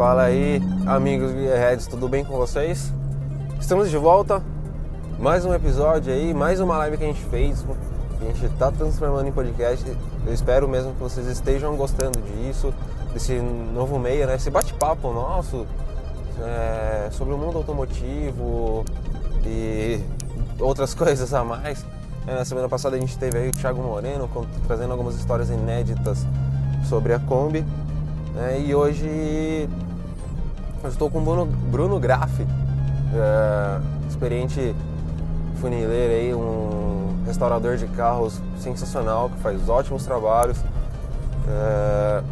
Fala aí, amigos Gearheads, tudo bem com vocês? Estamos de volta, mais um episódio aí, mais uma live que a gente fez, que a gente está transformando em podcast. Eu espero mesmo que vocês estejam gostando disso, desse novo meio, né? Esse bate-papo nosso é, sobre o mundo automotivo e outras coisas a mais. É, na semana passada a gente teve aí o Thiago Moreno trazendo algumas histórias inéditas sobre a Kombi. Né? E hoje eu estou com o Bruno, Bruno Graff, é, experiente funileiro aí, um restaurador de carros sensacional, que faz ótimos trabalhos. É,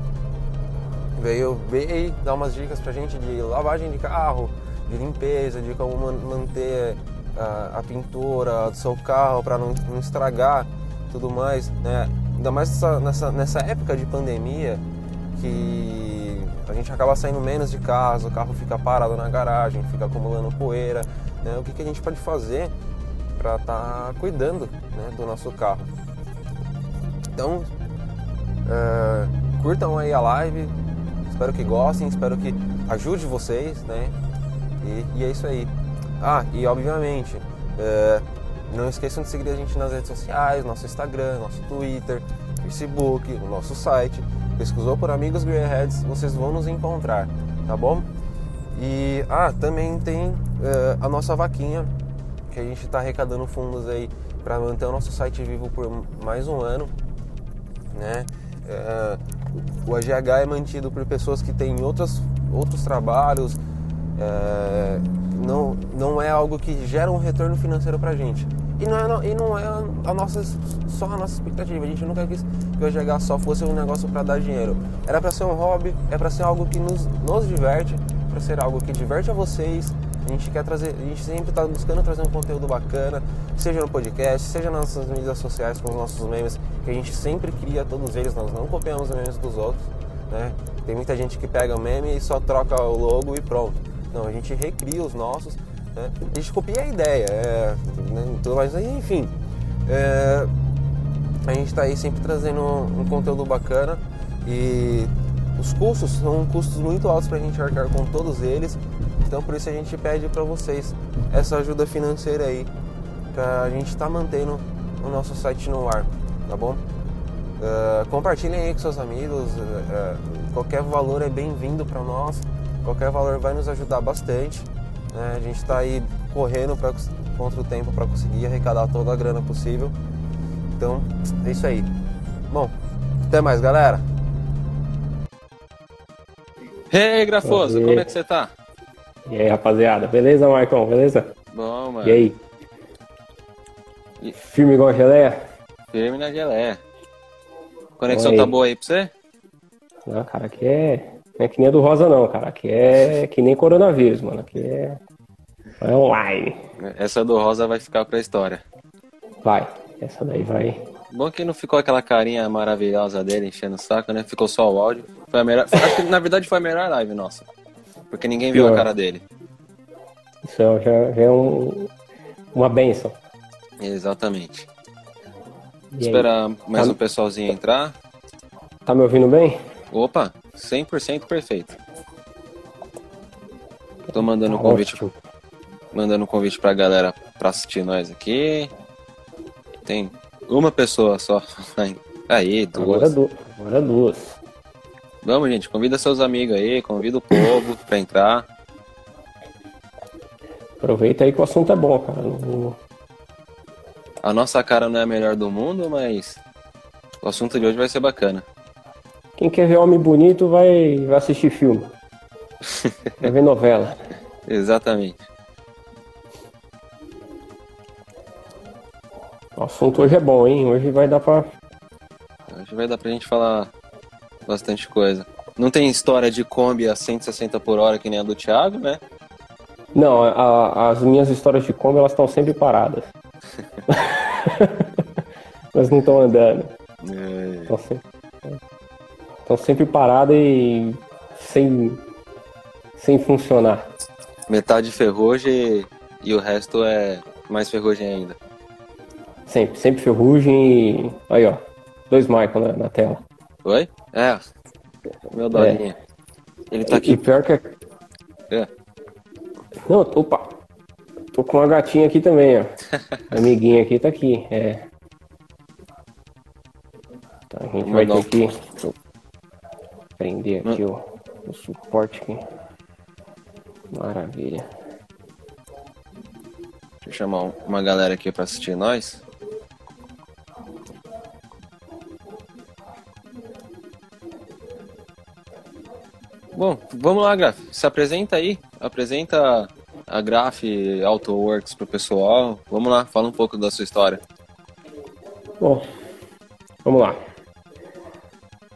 veio, veio dar umas dicas pra gente de lavagem de carro, de limpeza, de como manter a, a pintura do seu carro para não, não, estragar tudo mais, né? Ainda mais nessa, nessa, época de pandemia que a gente acaba saindo menos de casa, o carro fica parado na garagem, fica acumulando poeira. Né? O que, que a gente pode fazer para estar tá cuidando né, do nosso carro? Então, é, curtam aí a live, espero que gostem, espero que ajude vocês, né? E, e é isso aí. Ah, e obviamente, é, não esqueçam de seguir a gente nas redes sociais, nosso Instagram, nosso Twitter, Facebook, o nosso site. Pesquisou por Amigos Greyheads, vocês vão nos encontrar, tá bom? E ah, também tem é, a nossa vaquinha, que a gente está arrecadando fundos aí para manter o nosso site vivo por mais um ano, né? É, o AGH é mantido por pessoas que têm outros outros trabalhos, é, não, não é algo que gera um retorno financeiro para a gente. E não, é, e não é a nossa, só a nossa expectativa. A gente nunca quis que o GH só fosse um negócio para dar dinheiro. Era para ser um hobby, é para ser algo que nos, nos diverte, para ser algo que diverte a vocês. A gente quer trazer, a gente sempre está buscando trazer um conteúdo bacana, seja no podcast, seja nas nossas mídias sociais com os nossos memes, que a gente sempre cria todos eles, nós não copiamos os memes dos outros, né? Tem muita gente que pega o meme e só troca o logo e pronto. Não, a gente recria os nossos, né? a gente copia a ideia, é, né? então, mas enfim. É, a gente está aí sempre trazendo um conteúdo bacana e os custos são custos muito altos para a gente arcar com todos eles, então por isso a gente pede para vocês essa ajuda financeira aí, para a gente estar tá mantendo o nosso site no ar, tá bom? Uh, compartilhem aí com seus amigos, uh, uh, qualquer valor é bem-vindo para nós. Qualquer valor vai nos ajudar bastante. Né? A gente está aí correndo pra, contra o tempo para conseguir arrecadar toda a grana possível. Então, é isso aí. Bom, até mais, galera. Ei, Grafoso, como é que você tá? E aí, rapaziada? Beleza, Marcão? Beleza? Bom, mano. E aí? E... Firme igual a geleia? Firme na geleia. Conexão tá boa aí pra você? Não, cara, aqui é não é que nem a do Rosa, não, cara. Aqui é que nem coronavírus, mano. Aqui é, é online. Essa do Rosa vai ficar pra história. Vai. Essa daí vai. Bom que não ficou aquela carinha maravilhosa dele enchendo o saco, né? Ficou só o áudio. Foi a melhor... Acho que na verdade foi a melhor live nossa. Porque ninguém viu Pior. a cara dele. Isso é, já, já é um... uma benção. Exatamente. E Esperar mais tá... um pessoalzinho entrar. Tá me ouvindo bem? Opa, 100% perfeito. Tô mandando um convite, mandando um convite pra galera pra assistir nós aqui. Tem uma pessoa só. Aí, duas. Agora, du agora duas. Vamos, gente, convida seus amigos aí, convida o povo pra entrar. Aproveita aí que o assunto é bom, cara. A nossa cara não é a melhor do mundo, mas o assunto de hoje vai ser bacana. Quem quer ver homem bonito vai, vai assistir filme. vai ver novela. Exatamente. O assunto hoje é bom, hein? Hoje vai dar pra. Hoje vai dar pra gente falar bastante coisa. Não tem história de Kombi a 160 por hora que nem a do Thiago, né? Não, a, as minhas histórias de Kombi elas estão sempre paradas. elas não estão andando. É. Estão sempre... Estão sempre paradas e sem, sem funcionar. Metade ferrugem e o resto é mais ferrugem ainda. Sempre, sempre ferrugem e. Aí, ó. Dois Michael na, na tela. Oi? É. Meu dolinha. Ele tá aqui. E pior que é... é. Não, opa. Tô com uma gatinha aqui também, ó. Amiguinha aqui tá aqui. É. Então a gente vai ter que prender aqui o, o suporte aqui. Maravilha. Deixa eu chamar uma galera aqui pra assistir nós. Bom, vamos lá, Graf. Se apresenta aí. Apresenta a Graf AutoWorks pro pessoal. Vamos lá, fala um pouco da sua história. Bom, vamos lá.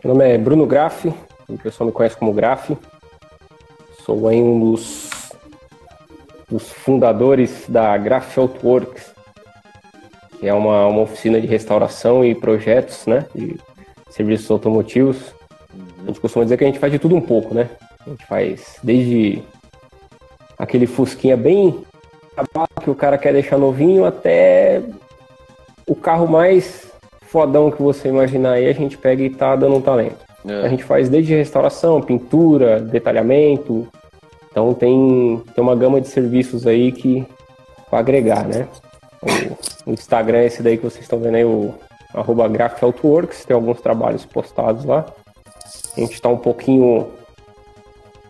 Meu nome é Bruno Graf, o pessoal me conhece como Graf. Sou aí um dos, dos fundadores da Graf AutoWorks, que é uma, uma oficina de restauração e projetos né, de serviços automotivos a gente costuma dizer que a gente faz de tudo um pouco, né? A gente faz desde aquele fusquinha bem que o cara quer deixar novinho até o carro mais fodão que você imaginar aí, a gente pega e tá dando um talento. É. A gente faz desde restauração, pintura, detalhamento. Então tem, tem uma gama de serviços aí que para agregar, né? O, o, Instagram é esse daí que vocês estão vendo aí, o arroba tem alguns trabalhos postados lá. A gente está um pouquinho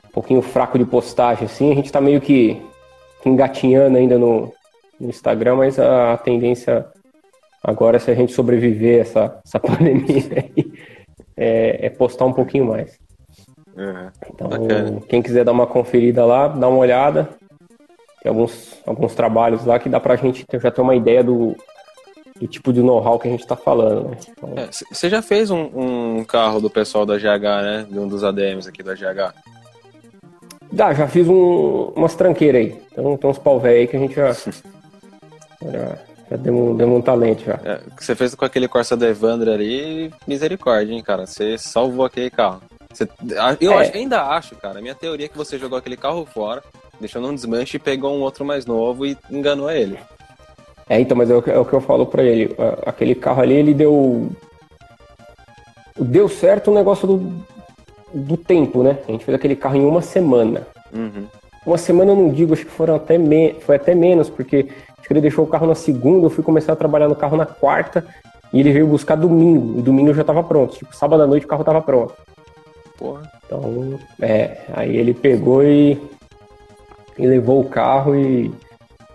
um pouquinho fraco de postagem, assim. A gente está meio que engatinhando ainda no, no Instagram, mas a, a, tendência agora, se a gente sobreviver essa, essa pandemia aí, é, é postar um pouquinho mais. Uhum. Então, Bacana. quem quiser dar uma conferida lá, dá uma olhada. Tem alguns, alguns trabalhos lá que dá pra gente já ter uma ideia do, do tipo de know-how que a gente está falando. Né? Você então... é, já fez um, um, carro do pessoal da GH, né? De um dos ADMs aqui da GH? Dá, já fiz um, umas tranqueiras aí. Então tem uns pau velho aí que a gente já. já, já deu, um, deu um talento já. É, o que você fez com aquele Corsa da Evandro ali, misericórdia, hein, cara? Você salvou aquele carro. Você, eu é. acho, ainda acho, cara. A minha teoria é que você jogou aquele carro fora, deixou num desmanche e pegou um outro mais novo e enganou ele. É, então, mas é o, que, é o que eu falo pra ele. Aquele carro ali, ele deu. Deu certo o negócio do, do tempo, né? A gente fez aquele carro em uma semana. Uhum. Uma semana eu não digo, acho que foram até me... foi até menos, porque ele deixou o carro na segunda, eu fui começar a trabalhar no carro na quarta, e ele veio buscar domingo, e domingo já tava pronto. Tipo, sábado à noite o carro tava pronto. Porra. Então, é, aí ele pegou e, e levou o carro e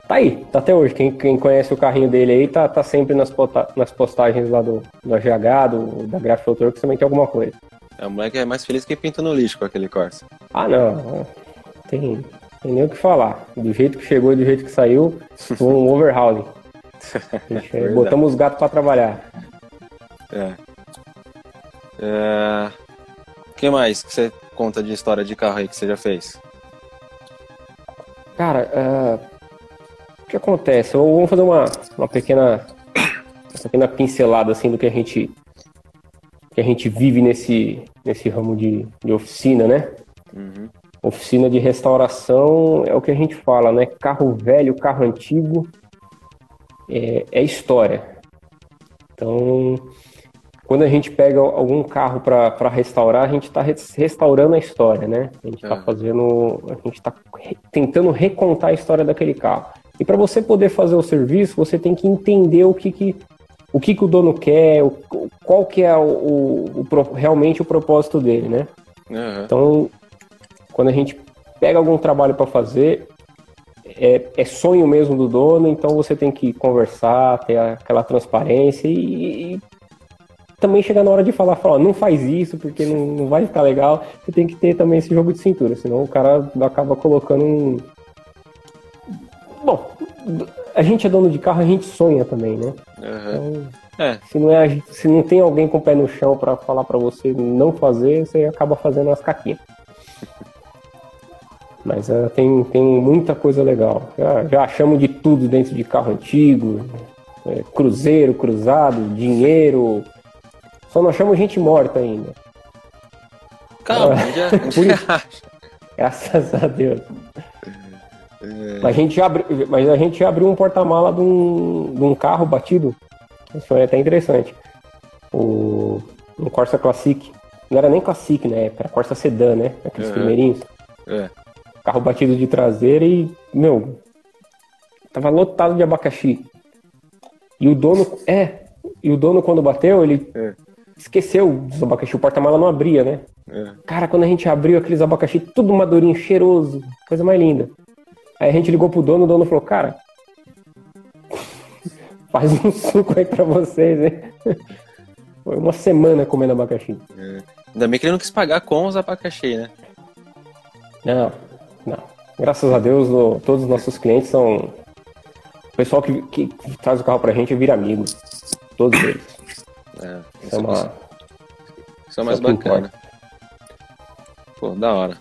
tá aí, tá até hoje. Quem, quem conhece o carrinho dele aí tá, tá sempre nas, nas postagens lá do, do AGH, do, da Graph Autor, que também tem alguma coisa. É, o moleque é mais feliz que pinta no lixo com aquele Corsa. Ah, não. Tem, tem nem o que falar. Do jeito que chegou e do jeito que saiu, um overhauling. é, botamos os gatos para trabalhar. É. é. O que mais que você conta de história de carro aí que você já fez? Cara, uh, o que acontece? Vamos fazer uma, uma pequena uma pequena pincelada assim do que a gente que a gente vive nesse nesse ramo de, de oficina, né? Uhum. Oficina de restauração é o que a gente fala, né? Carro velho, carro antigo é, é história. Então, quando a gente pega algum carro para restaurar, a gente está restaurando a história, né? A gente está é. fazendo, a gente está tentando recontar a história daquele carro. E para você poder fazer o serviço, você tem que entender o que, que o que, que o dono quer, o, qual que é o, o, o, realmente o propósito dele, né? Uhum. Então, quando a gente pega algum trabalho para fazer, é, é, sonho mesmo do dono, então você tem que conversar, ter aquela transparência e, e também chegar na hora de falar, falar, não faz isso porque não, não, vai ficar legal. Você tem que ter também esse jogo de cintura, senão o cara acaba colocando um, Bom, a gente é dono de carro, a gente sonha também, né? Uhum. Então, é. se, não é, se não tem alguém com o pé no chão para falar para você não fazer, você acaba fazendo as caquinhas. Mas uh, tem, tem muita coisa legal. Já, já achamos de tudo dentro de carro antigo, é, cruzeiro, cruzado, dinheiro. Só não achamos gente morta ainda. Calma, uh, já... Graças a Deus. É... A gente abri... Mas a gente abriu um porta-mala de, um... de um carro batido. Isso foi até interessante. O... Um Corsa Classic. não era nem Classic, né? Era Corsa Sedan, né? Aqueles Uhum. primeirinhos. É. Carro batido de traseira e, meu, tava lotado de abacaxi. E o dono, é, e o dono quando bateu, ele É. esqueceu dos abacaxi, o porta-mala não abria, né? É. Cara, quando a gente abriu aqueles abacaxi, tudo madurinho, cheiroso, coisa mais linda. Aí a gente ligou pro dono, o dono falou, cara, faz um suco aí pra vocês, hein? Foi uma semana comendo abacaxi. Ainda bem que ele não quis pagar com os abacaxi, né? Não, não. Graças a Deus, todos os nossos clientes são. O pessoal que, que traz o carro pra gente vira amigo. Todos eles. É, Isso é, uma... Isso é mais Isso é que bacana. Pô, da hora.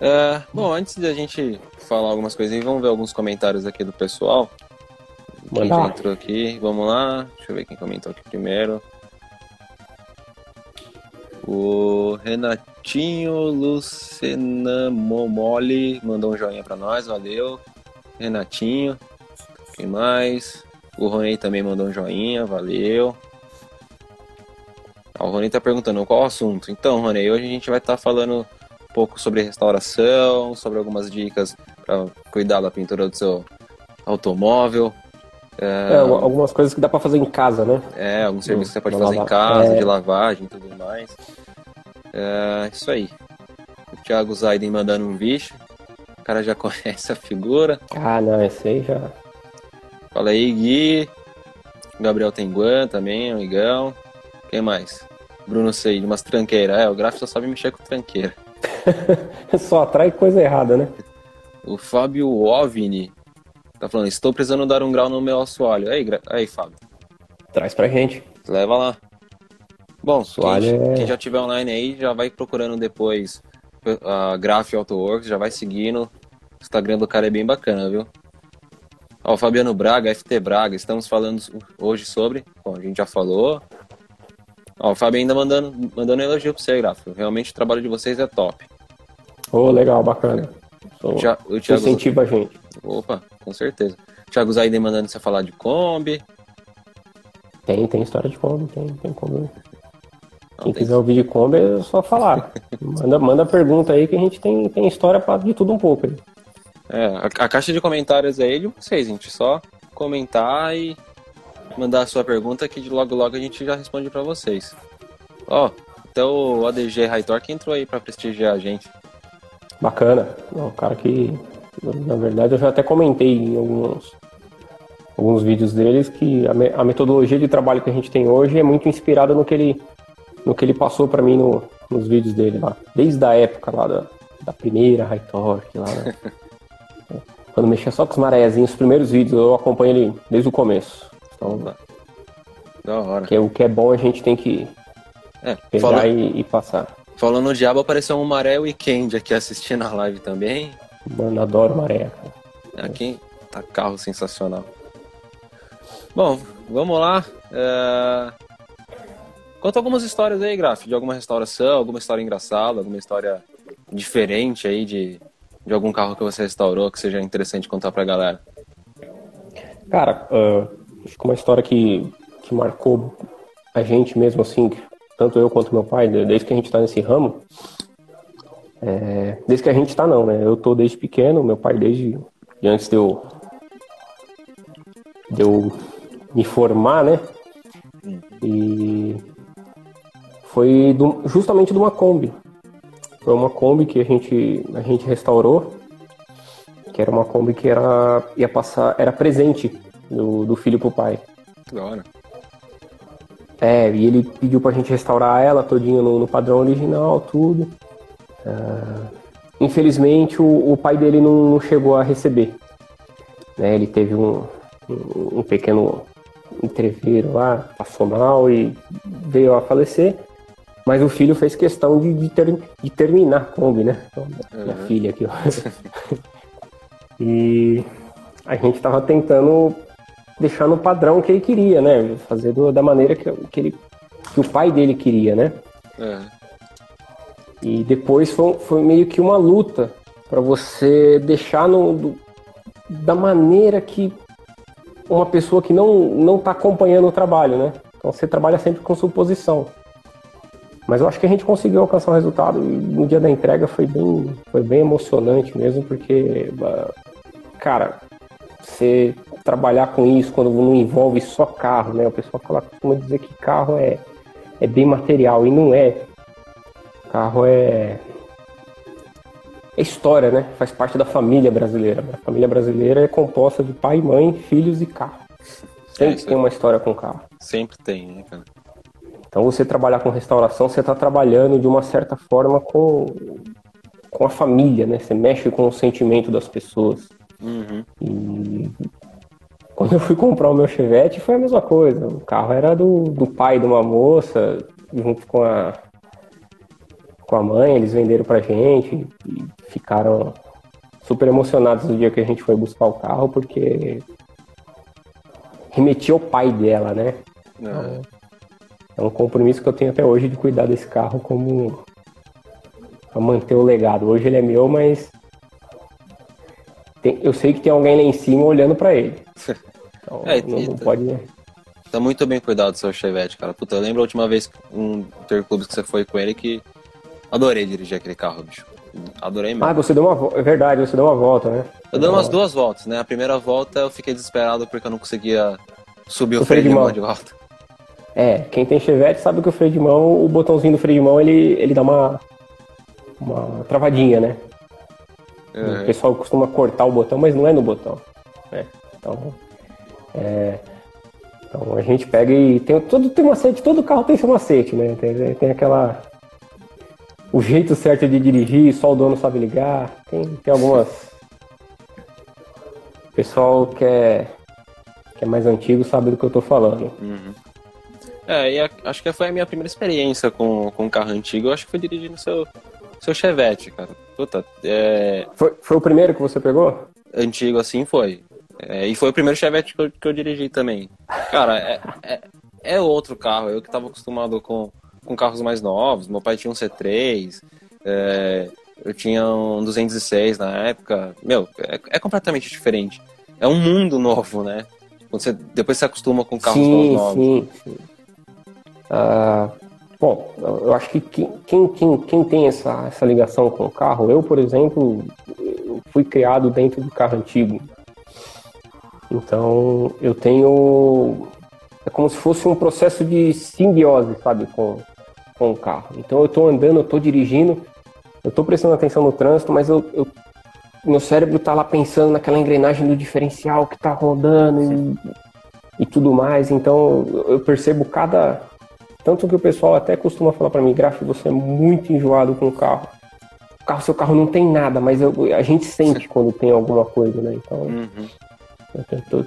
É, bom, antes de a gente falar algumas coisinhas, vamos ver alguns comentários aqui do pessoal. Quem já entrou aqui? Vamos lá. Deixa eu ver quem comentou aqui primeiro. O Renatinho Lucena Momoli mandou um joinha pra nós, valeu. Renatinho. Quem mais? O Rony também mandou um joinha, valeu. Ah, o Rony tá perguntando qual o assunto. Então, Rony, hoje a gente vai estar falando um pouco sobre restauração, sobre algumas dicas para cuidar da pintura do seu automóvel. É, algumas coisas que dá pra fazer em casa, né? É, alguns serviços que você pode fazer em lavar. casa, É. de lavagem e tudo mais. É, isso aí. O Thiago Zaiden mandando um bicho. O cara já conhece a figura. Ah, não, esse aí já. Fala aí, Gui. Gabriel Tenguan também, amigão. Quem mais? Bruno Seid, umas tranqueiras. É, o gráfico só sabe mexer com tranqueira. Só atrai coisa errada, né? O Fábio Ovni tá falando, estou precisando dar um grau no meu assoalho. Aí, gra- aí Fábio, Traz pra gente. leva lá. Bom, Assoalho quem, é- quem já tiver online aí, já vai procurando depois a Graph Autoworks, já vai seguindo. O Instagram do cara é bem bacana, viu? Ó, o Fabiano Braga, FT Braga, estamos falando hoje sobre. Bom, a gente já falou. Ó, o Fábio ainda mandando, mandando elogio pra você, Grafo. Realmente o trabalho de vocês é top. Ô, legal, bacana. Só Já, o Thiago, incentiva a gente. Opa, com certeza. Thiago Zaiden mandando você falar de Kombi. Tem, tem história de Kombi, tem, tem Kombi. Não, Quem tem- quiser ouvir de Kombi é só falar. manda, manda pergunta aí que a gente tem, tem história pra, de tudo um pouco. aí. É, a, a caixa de comentários é de vocês, gente. Só comentar e mandar a sua pergunta que de logo logo a gente já responde pra vocês. Ó, até o ADG Raitor que entrou aí pra prestigiar a gente. Bacana. Um cara que, na verdade, eu já até comentei em alguns, alguns vídeos deles que a, me- a metodologia de trabalho que a gente tem hoje é muito inspirada no que ele, no que ele passou pra mim no- nos vídeos dele lá. Desde a época lá da, da primeira High Torque, lá, né? Quando mexia só com os marézinhos, os primeiros vídeos eu acompanho ele desde o começo. Então, Da hora. que é, o que é bom a gente tem que É, pegar fala- e, e passar. falando no diabo, apareceu um Maré Weekend aqui assistindo a live também. Mano, adoro maré. cara. Aqui tá carro sensacional. Bom, vamos lá. É... Conta algumas histórias aí, Graf, de alguma restauração, alguma história engraçada, alguma história diferente aí de, de algum carro que você restaurou que seja interessante contar pra galera. Cara, ah, acho que uma história que, que marcou a gente mesmo, assim, tanto eu quanto meu pai, de- desde que a gente tá nesse ramo, é, desde que a gente tá não, né? Eu tô desde pequeno, meu pai desde de antes de eu, de eu me formar, né? E foi do- justamente de uma Kombi. Foi uma Kombi que a gente, a gente restaurou que era uma Kombi que era ia passar era presente do, do filho pro pai. Que da hora. É, e ele pediu pra gente restaurar ela todinha no, no padrão original, tudo. Ah, infelizmente o, o pai dele não, não chegou a receber. Né, ele teve um, um, um pequeno entreveiro lá, passou mal e veio a falecer. Mas o filho fez questão de, de, ter- de terminar a Kombi, né? Então, minha Uhum. filha aqui, ó. E a gente tava tentando deixar no padrão que ele queria, né? Fazer do- da maneira que, que, ele, que o pai dele queria, né? É, E depois foi, foi meio que uma luta para você deixar no, do- da maneira que uma pessoa que não não está acompanhando o trabalho, né? Então você trabalha sempre com suposição. Mas eu acho que a gente conseguiu alcançar o resultado e no dia da entrega foi bem, foi bem emocionante mesmo, porque, cara, você trabalhar com isso quando não envolve só carro, né? O pessoal costuma dizer que carro é, é bem material e não é. Carro é, é história, né? Faz parte da família brasileira. A família brasileira é composta de pai, mãe, filhos e carro. Sempre é, tem uma história com carro. Sempre tem, né, cara? Então você trabalhar com restauração, você está trabalhando de uma certa forma com, com a família, né? Você mexe com o sentimento das pessoas. Uhum. E quando eu fui comprar o meu Chevette foi a mesma coisa. O carro era do, do pai de uma moça, junto com a, com a mãe, eles venderam pra gente e ficaram super emocionados no dia que a gente foi buscar o carro, porque remetia ao pai dela, né? É. É um compromisso que eu tenho até hoje de cuidar desse carro como para manter o legado. Hoje ele é meu, mas tem, eu sei que tem alguém lá em cima olhando para ele. Então, é, não, não tá, pode. Tá muito bem cuidado do seu Chevette, cara. Puta, eu lembro a última vez um interclubes que você foi com ele que adorei dirigir aquele carro, bicho. Adorei mesmo. Ah, você deu uma É verdade, você deu uma volta, né? Eu dei umas duas voltas, né? A primeira volta eu fiquei desesperado porque eu não conseguia subir o, o freio de mão de volta. É, quem tem Chevette sabe que o freio de mão, o botãozinho do freio de mão, ele, ele dá uma, uma travadinha, né? Uhum. O pessoal costuma cortar o botão, mas não é no botão. Né? Então, é, então a gente pega e tem todo tem macete, todo carro tem seu macete, né? Tem, tem aquela o jeito certo de dirigir, só o dono sabe ligar. Tem, tem algumas o pessoal que é, que é mais antigo sabe do que eu tô falando. Uhum. É, e a, acho que foi a minha primeira experiência com, com um carro antigo. Eu acho que foi dirigindo seu, seu Chevette, cara. Puta, é... foi, foi o primeiro que você pegou? Antigo assim foi. É, e foi o primeiro Chevette que eu, que eu dirigi também. Cara, é, é, é, outro carro. Eu que estava acostumado com, com carros mais novos. Meu pai tinha um C3. É, eu tinha um 206 na época. Meu, é, é completamente diferente. É um mundo novo, né? Você, depois você acostuma com carros sim, novos. Sim, sim. Uh, bom, eu acho que quem, quem, quem tem essa, essa ligação com o carro, eu, por exemplo, fui criado dentro do carro antigo. Então, eu tenho. É como se fosse um processo de simbiose, sabe, com, com o carro. Então, eu estou andando, eu estou dirigindo, eu estou prestando atenção no trânsito, mas eu, eu meu cérebro está lá pensando naquela engrenagem do diferencial que está rodando e, e, tudo mais. Então eu percebo cada, tanto que o pessoal até costuma falar para mim, Graf, você é muito enjoado com o carro. O carro, seu carro não tem nada, mas eu, a gente sente quando tem alguma coisa, né? Então, uhum. tento,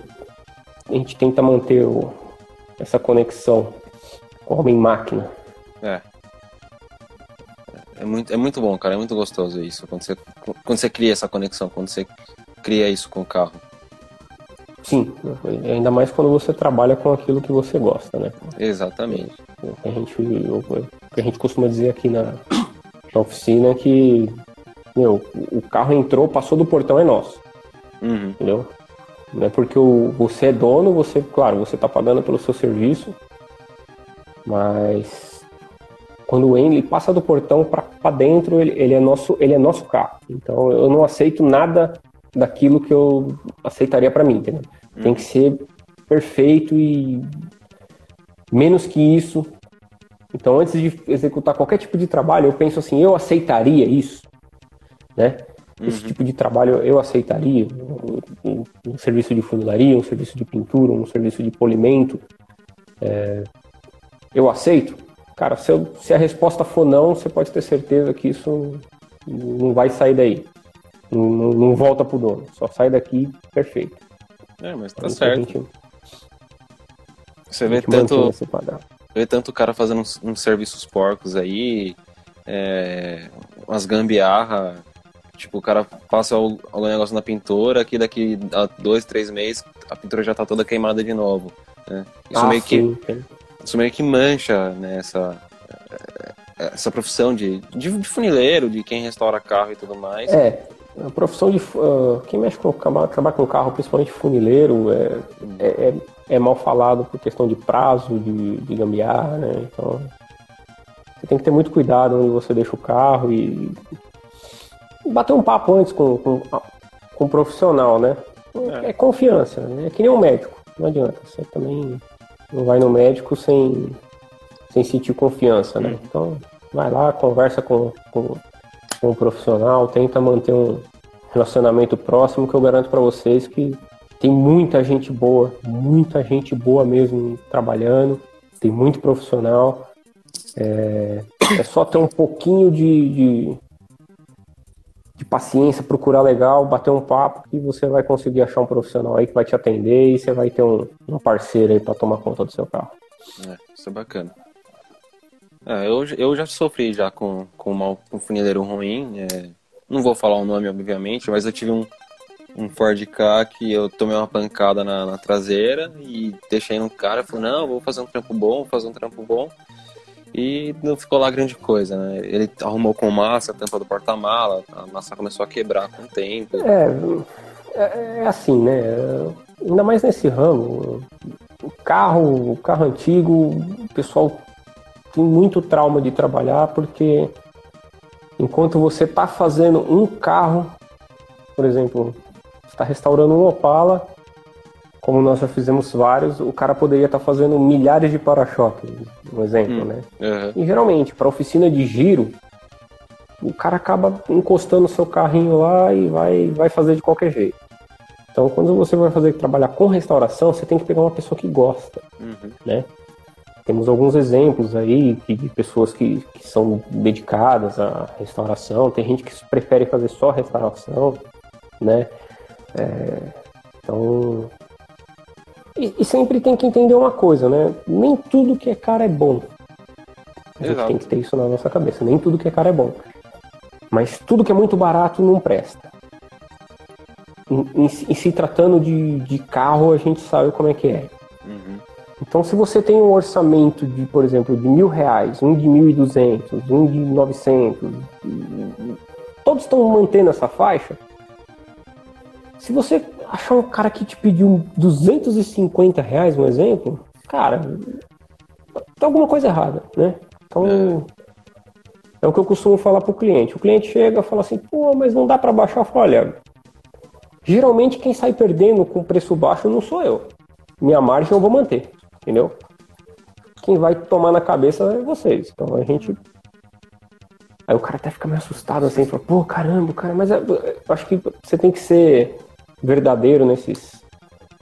a gente tenta manter o, essa conexão homem-máquina. É. É muito, é muito bom, cara. É muito gostoso isso. Quando você, quando você cria essa conexão, quando você cria isso com o carro. Sim, ainda mais quando você trabalha com aquilo que você gosta, né? Exatamente. O que a gente, a gente costuma dizer aqui na, na oficina é que, meu, o carro entrou, passou do portão, é nosso. Uhum. Entendeu? Não é porque o, você é dono, você, claro, você tá pagando pelo seu serviço, mas quando ele passa do portão para dentro, ele, ele, é nosso, ele é nosso carro. Então eu não aceito nada daquilo que eu aceitaria para mim, entendeu? Uhum. Tem que ser perfeito e menos que isso. Então, antes de executar qualquer tipo de trabalho, eu penso assim: eu aceitaria isso, né? Esse uhum. tipo de trabalho eu aceitaria. Um, um, serviço de funilaria, um serviço de pintura, um serviço de polimento. É, eu aceito? Cara, se, eu, se, a resposta for não, você pode ter certeza que isso não vai sair daí. Não, não, não volta pro dono. Só sai daqui perfeito. É, mas tá então, certo. Gente, você vê tanto, vê tanto cara fazendo uns, uns serviços porcos aí, é, umas gambiarra, tipo, o cara passa o, o negócio na pintura, que daqui a dois, três meses a pintura já tá toda queimada de novo. Né? Isso, ah, meio sim, que, isso meio que mancha né, essa, essa profissão de, de, de funileiro, de quem restaura carro e tudo mais. É, a profissão de. Uh, quem mexe com trabalha com carro, principalmente funileiro, é, é, é, é, mal falado por questão de prazo, de, de gambiarra, né? Então. tem que ter muito cuidado onde você deixa o carro e bater um papo antes com, com, com um profissional, né? É. é confiança, né? é que nem um médico, não adianta. Você também não vai no médico sem, sem sentir confiança, né? Hum. Então, vai lá, conversa com, com, com um profissional, tenta manter um relacionamento próximo, que eu garanto para vocês que tem muita gente boa, muita gente boa mesmo trabalhando, tem muito profissional. É, é só ter um pouquinho de, de, paciência, procurar legal, bater um papo e você vai conseguir achar um profissional aí que vai te atender e você vai ter um, um parceiro aí para tomar conta do seu carro. É, isso é bacana. É, eu, eu já sofri já com, com uma, um funileiro ruim. É, não vou falar o nome, obviamente, mas eu tive um, um Ford K que eu tomei uma pancada na, na traseira e deixei no cara, falei, não, vou fazer um trampo bom, vou fazer um trampo bom. E não ficou lá grande coisa, né? Ele arrumou com massa a tampa do porta-mala, a massa começou a quebrar com o tempo. É, é, é assim, né? Ainda mais nesse ramo. O carro, o carro antigo, o pessoal tem muito trauma de trabalhar porque enquanto você está fazendo um carro, por exemplo, está restaurando um Opala, como nós já fizemos vários, o cara poderia estar tá fazendo milhares de para-choques, um exemplo, hum, né? Uhum. E geralmente, para oficina de giro, o cara acaba encostando o seu carrinho lá e vai, vai fazer de qualquer jeito. Então, quando você vai fazer trabalhar com restauração, você tem que pegar uma pessoa que gosta, uhum. né? Temos alguns exemplos aí de pessoas que, que são dedicadas à restauração, tem gente que prefere fazer só restauração, né? É, então. E, e, sempre tem que entender uma coisa, né? Nem tudo que é caro é bom. A gente Exato. tem que ter isso na nossa cabeça. Nem tudo que é caro é bom. Mas tudo que é muito barato não presta. Em, em, em se tratando de, de carro, a gente sabe como é que é. Uhum. Então, se você tem um orçamento de, por exemplo, de mil reais, um de mil e duzentos, um de novecentos, todos estão mantendo essa faixa, se você achar um cara que te pediu 250 reais, um exemplo, cara, tem alguma coisa errada, né? Então, é, é o que eu costumo falar pro cliente. O cliente chega e fala assim, pô, mas não dá para baixar. Eu falo, olha, geralmente quem sai perdendo com preço baixo não sou eu. Minha margem eu vou manter, entendeu? Quem vai tomar na cabeça é vocês. Então a gente Aí o cara até fica meio assustado assim, fala, pô, caramba, cara, mas eu acho que você tem que ser verdadeiro nesses,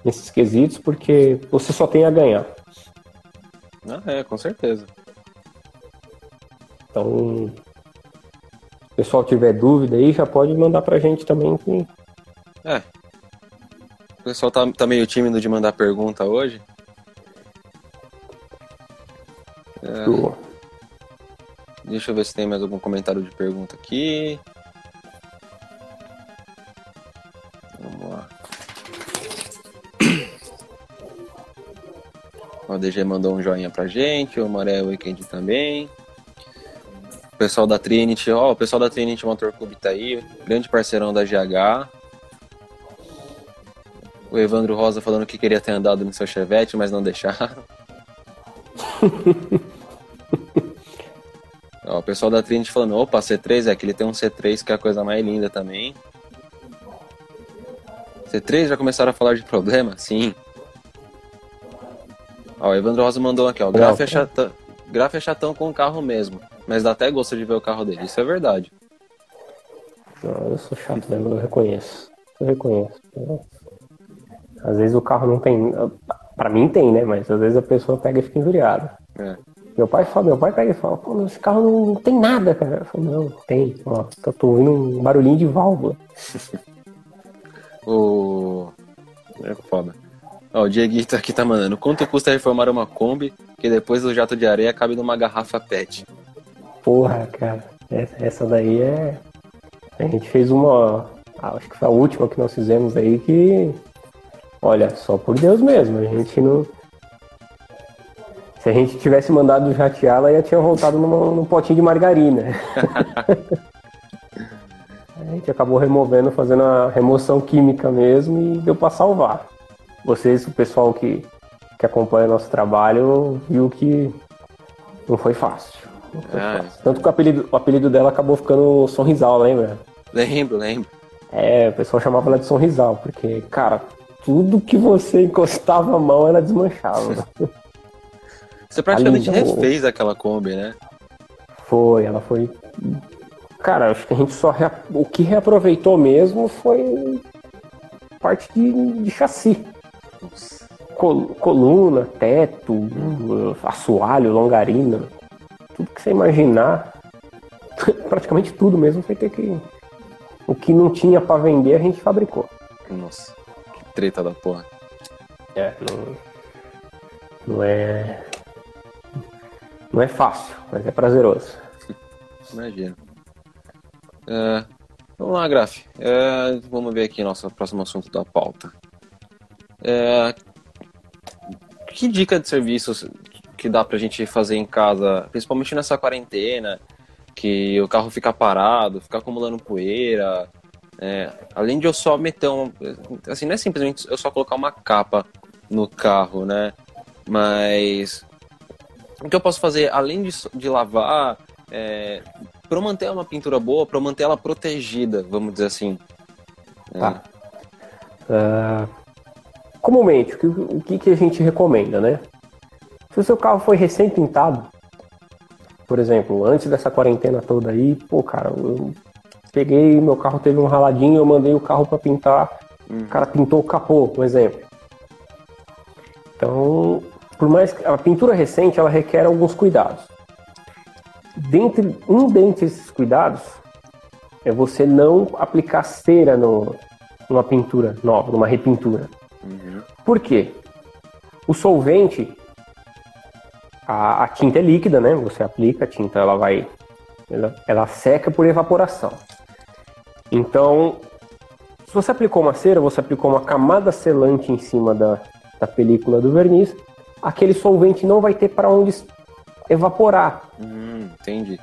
nesses quesitos, porque você só tem a ganhar. Ah, é, com certeza. Então, se o pessoal tiver dúvida aí, já pode mandar pra gente também. Que... É. O pessoal tá, tá meio tímido de mandar pergunta hoje. É... Deixa eu ver se tem mais algum comentário de pergunta aqui. O DG mandou um joinha pra gente, o Maré Weekend também. O pessoal da Trinity, ó, o pessoal da Trinity Motor Club tá aí, grande parceirão da GH. O Evandro Rosa falando que queria ter andado no seu Chevette, mas não deixaram. ó, o pessoal da Trinity falando, opa, C3 é que ele tem um C3 que é a coisa mais linda também. C3 já começaram a falar de problema? Sim. Ó, o Evandro Rosa mandou aqui, ó. Graf é, chatão, Graf é chatão com o carro mesmo, mas dá até gosto de ver o carro dele. Isso é verdade. Eu sou chato mesmo, eu reconheço. Eu reconheço. Às vezes o carro não tem. Pra mim tem, né? Mas às vezes a pessoa pega e fica injuriada. É. Meu pai fala, meu pai pega e fala, pô, esse carro não, tem nada, cara. Eu falo, não, tem, ó, tô ouvindo um barulhinho de válvula. o. É foda. Ó, o Dieguito aqui tá mandando. Quanto custa reformar uma Kombi que depois do jato de areia cabe numa garrafa PET? Porra, cara. Essa daí é. A gente fez uma. Acho que foi a última que nós fizemos aí que. Olha, só por Deus mesmo. A gente não. Se a gente tivesse mandado jatear, ela já tinha voltado numa, num potinho de margarina. a gente acabou removendo, fazendo a remoção química mesmo e deu para salvar vocês, o pessoal que, que acompanha nosso trabalho, viu que não foi fácil. Ah. Tanto que o apelido, o apelido dela acabou ficando Sorrisal, lembra? Lembro, lembro. É, o pessoal chamava ela de Sorrisal, porque, cara, tudo que você encostava a mão, ela desmanchava. Você praticamente Ali, refez o... aquela Kombi, né? Foi, ela foi. Cara, acho que a gente só. Rea... O que reaproveitou mesmo foi parte de, de chassi. Col coluna, teto, assoalho, longarina. Tudo que você imaginar. praticamente tudo mesmo foi ter que. O que não tinha para vender a gente fabricou. Nossa, que treta da porra. É, não, não é. Não é fácil, mas é prazeroso. Imagina. É, vamos lá, Graf. É, vamos ver aqui nosso próximo assunto da pauta. É, que dica de serviços que dá pra gente fazer em casa, principalmente nessa quarentena, que o carro fica parado, fica acumulando poeira. É, além de eu só meter um. Assim, não é simplesmente eu só colocar uma capa no carro, né? Mas o que eu posso fazer, além de, de lavar, é, para manter uma pintura boa, para manter ela protegida, vamos dizer assim. É. Tá. Uh, comumente, o que, o que, que a gente recomenda, né? Se o seu carro foi recém-pintado, por exemplo, antes dessa quarentena toda aí, pô, cara, eu peguei, meu carro teve um raladinho, eu mandei o carro para pintar, hum. o cara pintou o capô, um exemplo. Então, por mais que a pintura recente ela requer alguns cuidados. Dentre, um dentre esses cuidados é você não aplicar cera no, numa pintura nova, numa repintura. Uhum. Por quê? O solvente, a, a, tinta é líquida, né? Você aplica a tinta, ela vai, ela, ela seca por evaporação. Então, se você aplicou uma cera, você aplicou uma camada selante em cima da, da película do verniz, aquele solvente não vai ter para onde evaporar. Hum, entendi.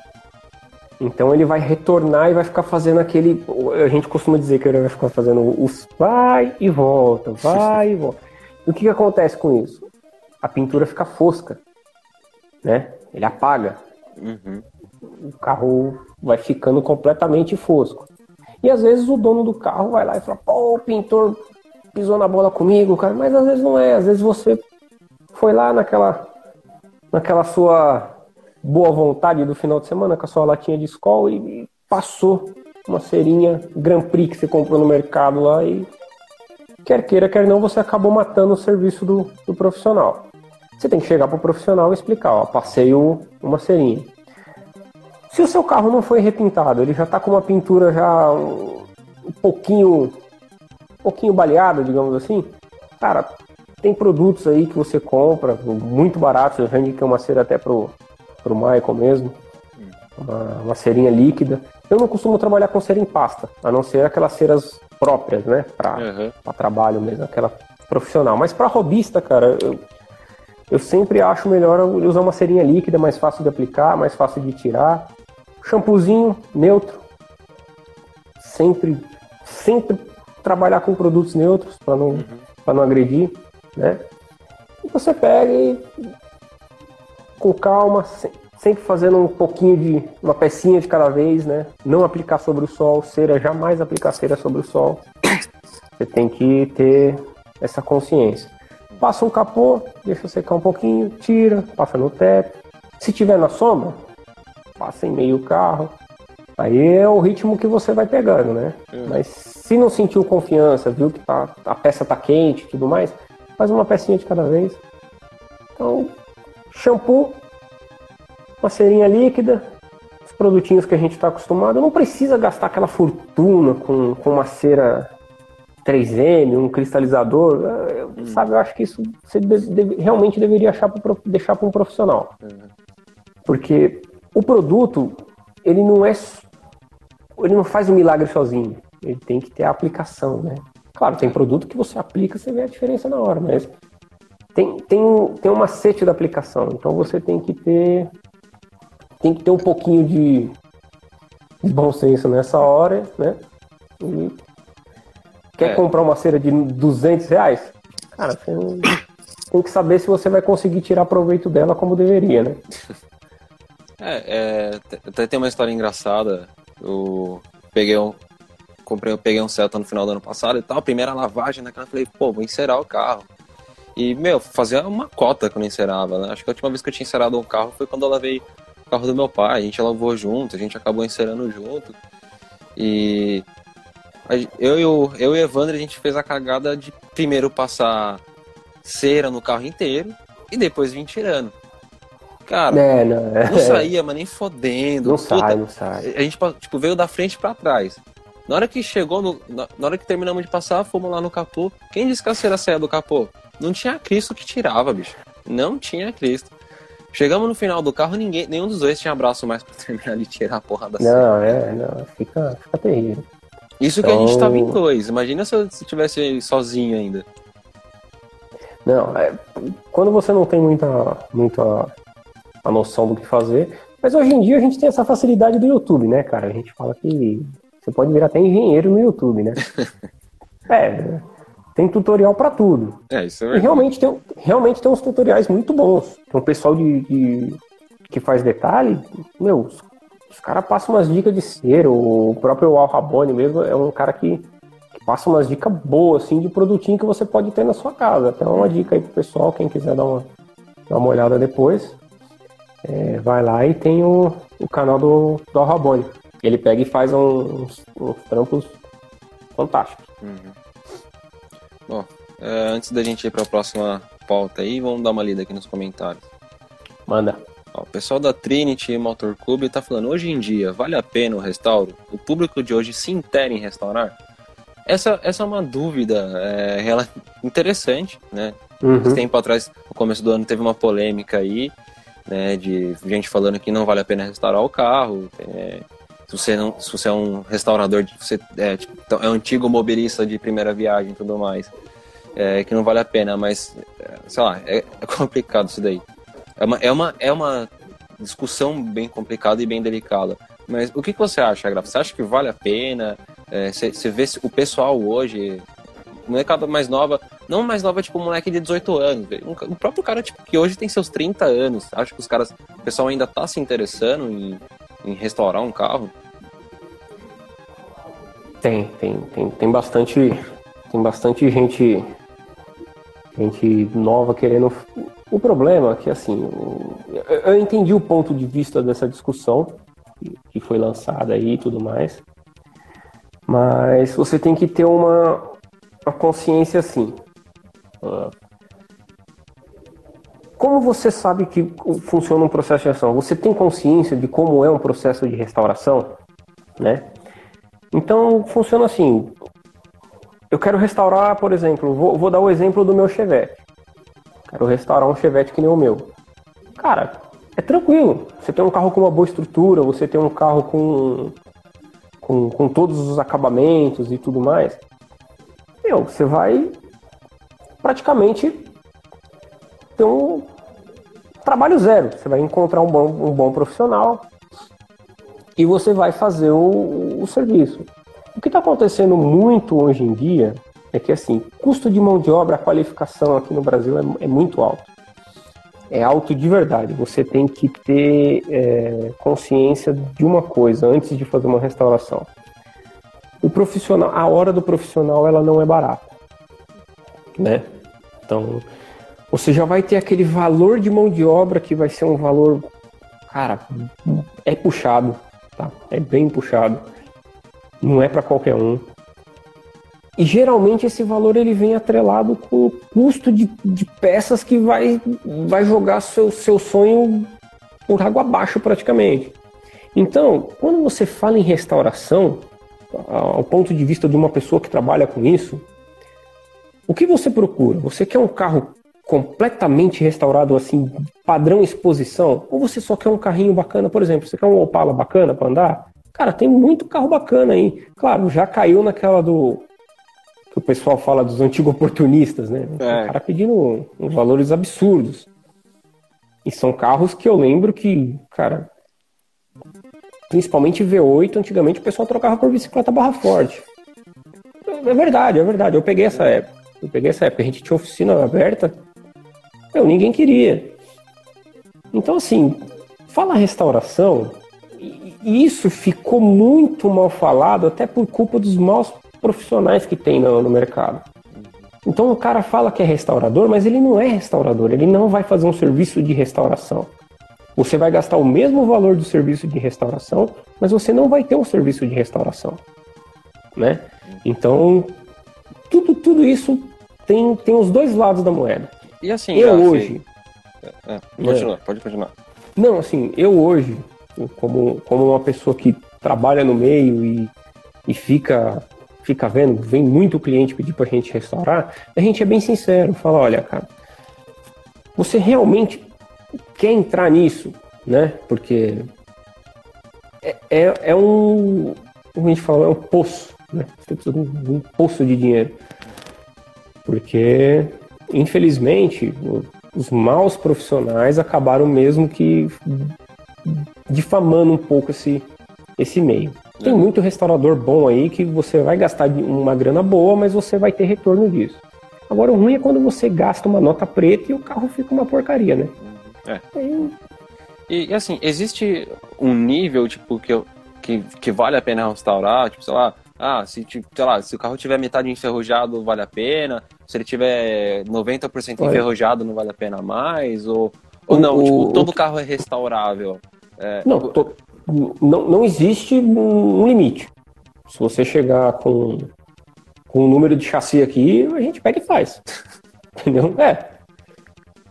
Então ele vai retornar e vai ficar fazendo aquele. A gente costuma dizer que ele vai ficar fazendo os vai e volta, vai e volta. E o que, que acontece com isso? A pintura fica fosca, né? Ele apaga. Uhum. O carro vai ficando completamente fosco. E às vezes o dono do carro vai lá e fala: pô, o pintor pisou na bola comigo, cara. Mas às vezes não é. Às vezes você foi lá naquela, naquela sua boa vontade do final de semana com a sua latinha de escola e, passou uma cerinha Grand Prix que você comprou no mercado lá e quer queira, quer não, você acabou matando o serviço do, do profissional. Você tem que chegar para o profissional e explicar, ó, passei uma cerinha. Se o seu carro não foi repintado, ele já está com uma pintura já um, um pouquinho um pouquinho baleada, digamos assim, cara, tem produtos aí que você compra muito baratos, eu já indiquei uma cera até pro, pro Michael mesmo, uma, uma cerinha líquida. Eu não costumo trabalhar com cera em pasta, a não ser aquelas ceras próprias, né, para uhum. trabalho mesmo, aquela profissional. Mas para robista, cara, eu, eu sempre acho melhor usar uma cerinha líquida, mais fácil de aplicar, mais fácil de tirar. Shampoozinho neutro. Sempre, sempre trabalhar com produtos neutros para não, uhum. não agredir né? E você pega e com calma, sempre fazendo um pouquinho de uma pecinha de cada vez, né? Não aplicar sobre o sol, cera, jamais aplicar cera sobre o sol. Você tem que ter essa consciência. Passa um capô, deixa secar um pouquinho, tira, passa no teto. Se tiver na sombra, passa em meio carro. Aí é o ritmo que você vai pegando, né? Uhum. Mas se não sentiu confiança, viu que tá, a peça tá quente e tudo mais, faz uma pecinha de cada vez. Então, shampoo, uma cerinha líquida, os produtinhos que a gente está acostumado. Não precisa gastar aquela fortuna com, com uma cera 3M, um cristalizador. Eu, hum. Sabe, eu acho que isso você deve, realmente deveria pra, deixar para um profissional. Uhum. Porque o produto, ele não é. Ele não faz um milagre sozinho. Ele tem que ter a aplicação, né? Claro, tem produto que você aplica, você vê a diferença na hora, mas tem, tem, tem um macete da aplicação. Então você tem que ter tem que ter um pouquinho de, de bom senso nessa hora, né? E quer é. comprar uma cera de 200 reais? Cara, você tem que saber se você vai conseguir tirar proveito dela como deveria, né? É, é, até tem uma história engraçada. Eu peguei um. Comprei, eu peguei um Celta no final do ano passado e tal. Primeira lavagem naquela, falei, pô, vou encerar o carro. E, meu, fazia uma cota quando eu encerava, né? Acho que a última vez que eu tinha encerado um carro foi quando eu lavei o carro do meu pai. A gente lavou junto, a gente acabou encerando junto. E eu e o, eu e o Evandro, a gente fez a cagada de primeiro passar cera no carro inteiro e depois vir tirando. Cara, é, não, é, não, saía, mas nem fodendo. Não Puta, sai, não sai. A gente tipo, veio da frente para trás. Na hora que chegou, no, na, na, hora que terminamos de passar, fomos lá no capô. Quem disse que a cera saia do capô? Não tinha Cristo que tirava, bicho. Não tinha Cristo. Chegamos no final do carro, ninguém, nenhum dos dois tinha abraço mais pra terminar de tirar a porra da cera. Não, é, não, fica, fica terrível. Isso então... que a gente tava em dois. Imagina se eu tivesse sozinho ainda. Não, é, quando você não tem muita, muita a noção do que fazer. Mas hoje em dia a gente tem essa facilidade do YouTube, né, cara? A gente fala que você pode virar até engenheiro no YouTube, né? é, tem tutorial para tudo. É, isso é verdade. E realmente tem, realmente tem uns tutoriais muito bons. Tem um pessoal de, de que faz detalhe, meu, os, os caras passam umas dicas de ser. O próprio Al Rabone mesmo é um cara que, que, passa umas dicas boas, assim, de produtinho que você pode ter na sua casa. Então, uma dica aí pro pessoal, quem quiser dar uma, dar uma olhada depois é, vai lá e tem o, o canal do, do Al Ele pega e faz uns, uns trampos fantásticos. Uhum. Bom, é, antes da gente ir para a próxima pauta aí, vamos dar uma lida aqui nos comentários. Manda. Ó, o pessoal da Trinity Motor Club está falando, hoje em dia, vale a pena o restauro? O público de hoje se intera em restaurar? Essa, essa é uma dúvida é, interessante, né? Uhum. Tempo atrás, no começo do ano, teve uma polêmica aí né? De gente falando que não vale a pena restaurar o carro. É, se você não, se você é um restaurador, você é, tipo, então, é um antigo mobilista de primeira viagem e tudo mais, é, que não vale a pena. Mas, é, sei lá, é, é complicado isso daí. É uma, é uma, é uma discussão bem complicada e bem delicada. Mas o que, que você acha, Grafa? Você acha que vale a pena? É, você, você vê o pessoal hoje, molecada mais nova, não mais nova, tipo, um moleque de 18 anos. O próprio cara, tipo, que hoje tem seus 30 anos. Acho que os caras, o pessoal ainda tá se interessando em, em restaurar um carro. Tem, tem, tem, tem bastante. Tem bastante gente. Gente nova querendo. O problema é que assim. Eu entendi o ponto de vista dessa discussão que foi lançada aí e tudo mais. Mas você tem que ter uma, uma consciência assim. Como você sabe que funciona um processo de restauração? Você tem consciência de como é um processo de restauração, né? Então funciona assim. Eu quero restaurar, por exemplo, vou, vou dar o exemplo do meu Chevette. Quero restaurar um Chevette que nem o meu. Cara, é tranquilo. Você tem um carro com uma boa estrutura, você tem um carro com, com, com todos os acabamentos e tudo mais. Meu, você vai praticamente ter um trabalho zero. Você vai encontrar um bom, um bom profissional e você vai fazer o, o serviço. O que está acontecendo muito hoje em dia é que assim, custo de mão de obra, a qualificação aqui no Brasil é, é muito alto. É alto de verdade. Você tem que ter é, consciência de uma coisa antes de fazer uma restauração. O profissional, a hora do profissional, ela não é barata, né? Então, você já vai ter aquele valor de mão de obra que vai ser um valor, cara, é puxado, tá? É bem puxado. Não é para qualquer um. E geralmente esse valor ele vem atrelado com o custo de, de peças que vai, vai jogar seu, seu sonho por água abaixo praticamente. Então, quando você fala em restauração, ao ponto de vista de uma pessoa que trabalha com isso, o que você procura? Você quer um carro completamente restaurado assim, padrão exposição? Ou você só quer um carrinho bacana, por exemplo, você quer um Opala bacana para andar? Cara, tem muito carro bacana aí. Claro, já caiu naquela do que o pessoal fala dos antigos oportunistas, né? É. O cara pedindo uns valores absurdos. E são carros que eu lembro que, cara, principalmente V8, antigamente o pessoal trocava por bicicleta barra forte. É verdade, é verdade. Eu peguei essa época. Eu peguei essa época, a gente tinha oficina aberta, eu, ninguém queria. Então, assim, fala restauração, e isso ficou muito mal falado, até por culpa dos maus profissionais que tem no, no mercado. Então o cara fala que é restaurador, mas ele não é restaurador, ele não vai fazer um serviço de restauração. Você vai gastar o mesmo valor do serviço de restauração, mas você não vai ter um serviço de restauração, né? Então tudo, tudo isso tem, tem os dois lados da moeda. E assim, eu hoje. É, continua, é. pode continuar. Não, assim, eu hoje, como, como uma pessoa que trabalha no meio e, e fica, fica vendo, vem muito cliente pedir pra gente restaurar, a gente é bem sincero, fala, olha, cara, você realmente quer entrar nisso, né? Porque é, é, é um, como a gente fala, é um poço, né? Você precisa de um, um poço de dinheiro. Porque, infelizmente, os maus profissionais acabaram mesmo que difamando um pouco esse, esse meio. Tem é. muito restaurador bom aí que você vai gastar uma grana boa, mas você vai ter retorno disso. Agora, o ruim é quando você gasta uma nota preta e o carro fica uma porcaria, né? É. E, e, assim, existe um nível, tipo, que, eu, que, que vale a pena restaurar? Tipo, sei lá, ah, se, tipo, sei lá, se o carro tiver metade enferrujado, vale a pena. Se ele tiver 90% Olha. enferrujado, não vale a pena mais? Ou, ou não, o, tipo, todo o... carro é restaurável? É... Não, to... não, não existe um limite. Se você chegar com, com um número de chassi aqui, a gente pega e faz. Entendeu? É.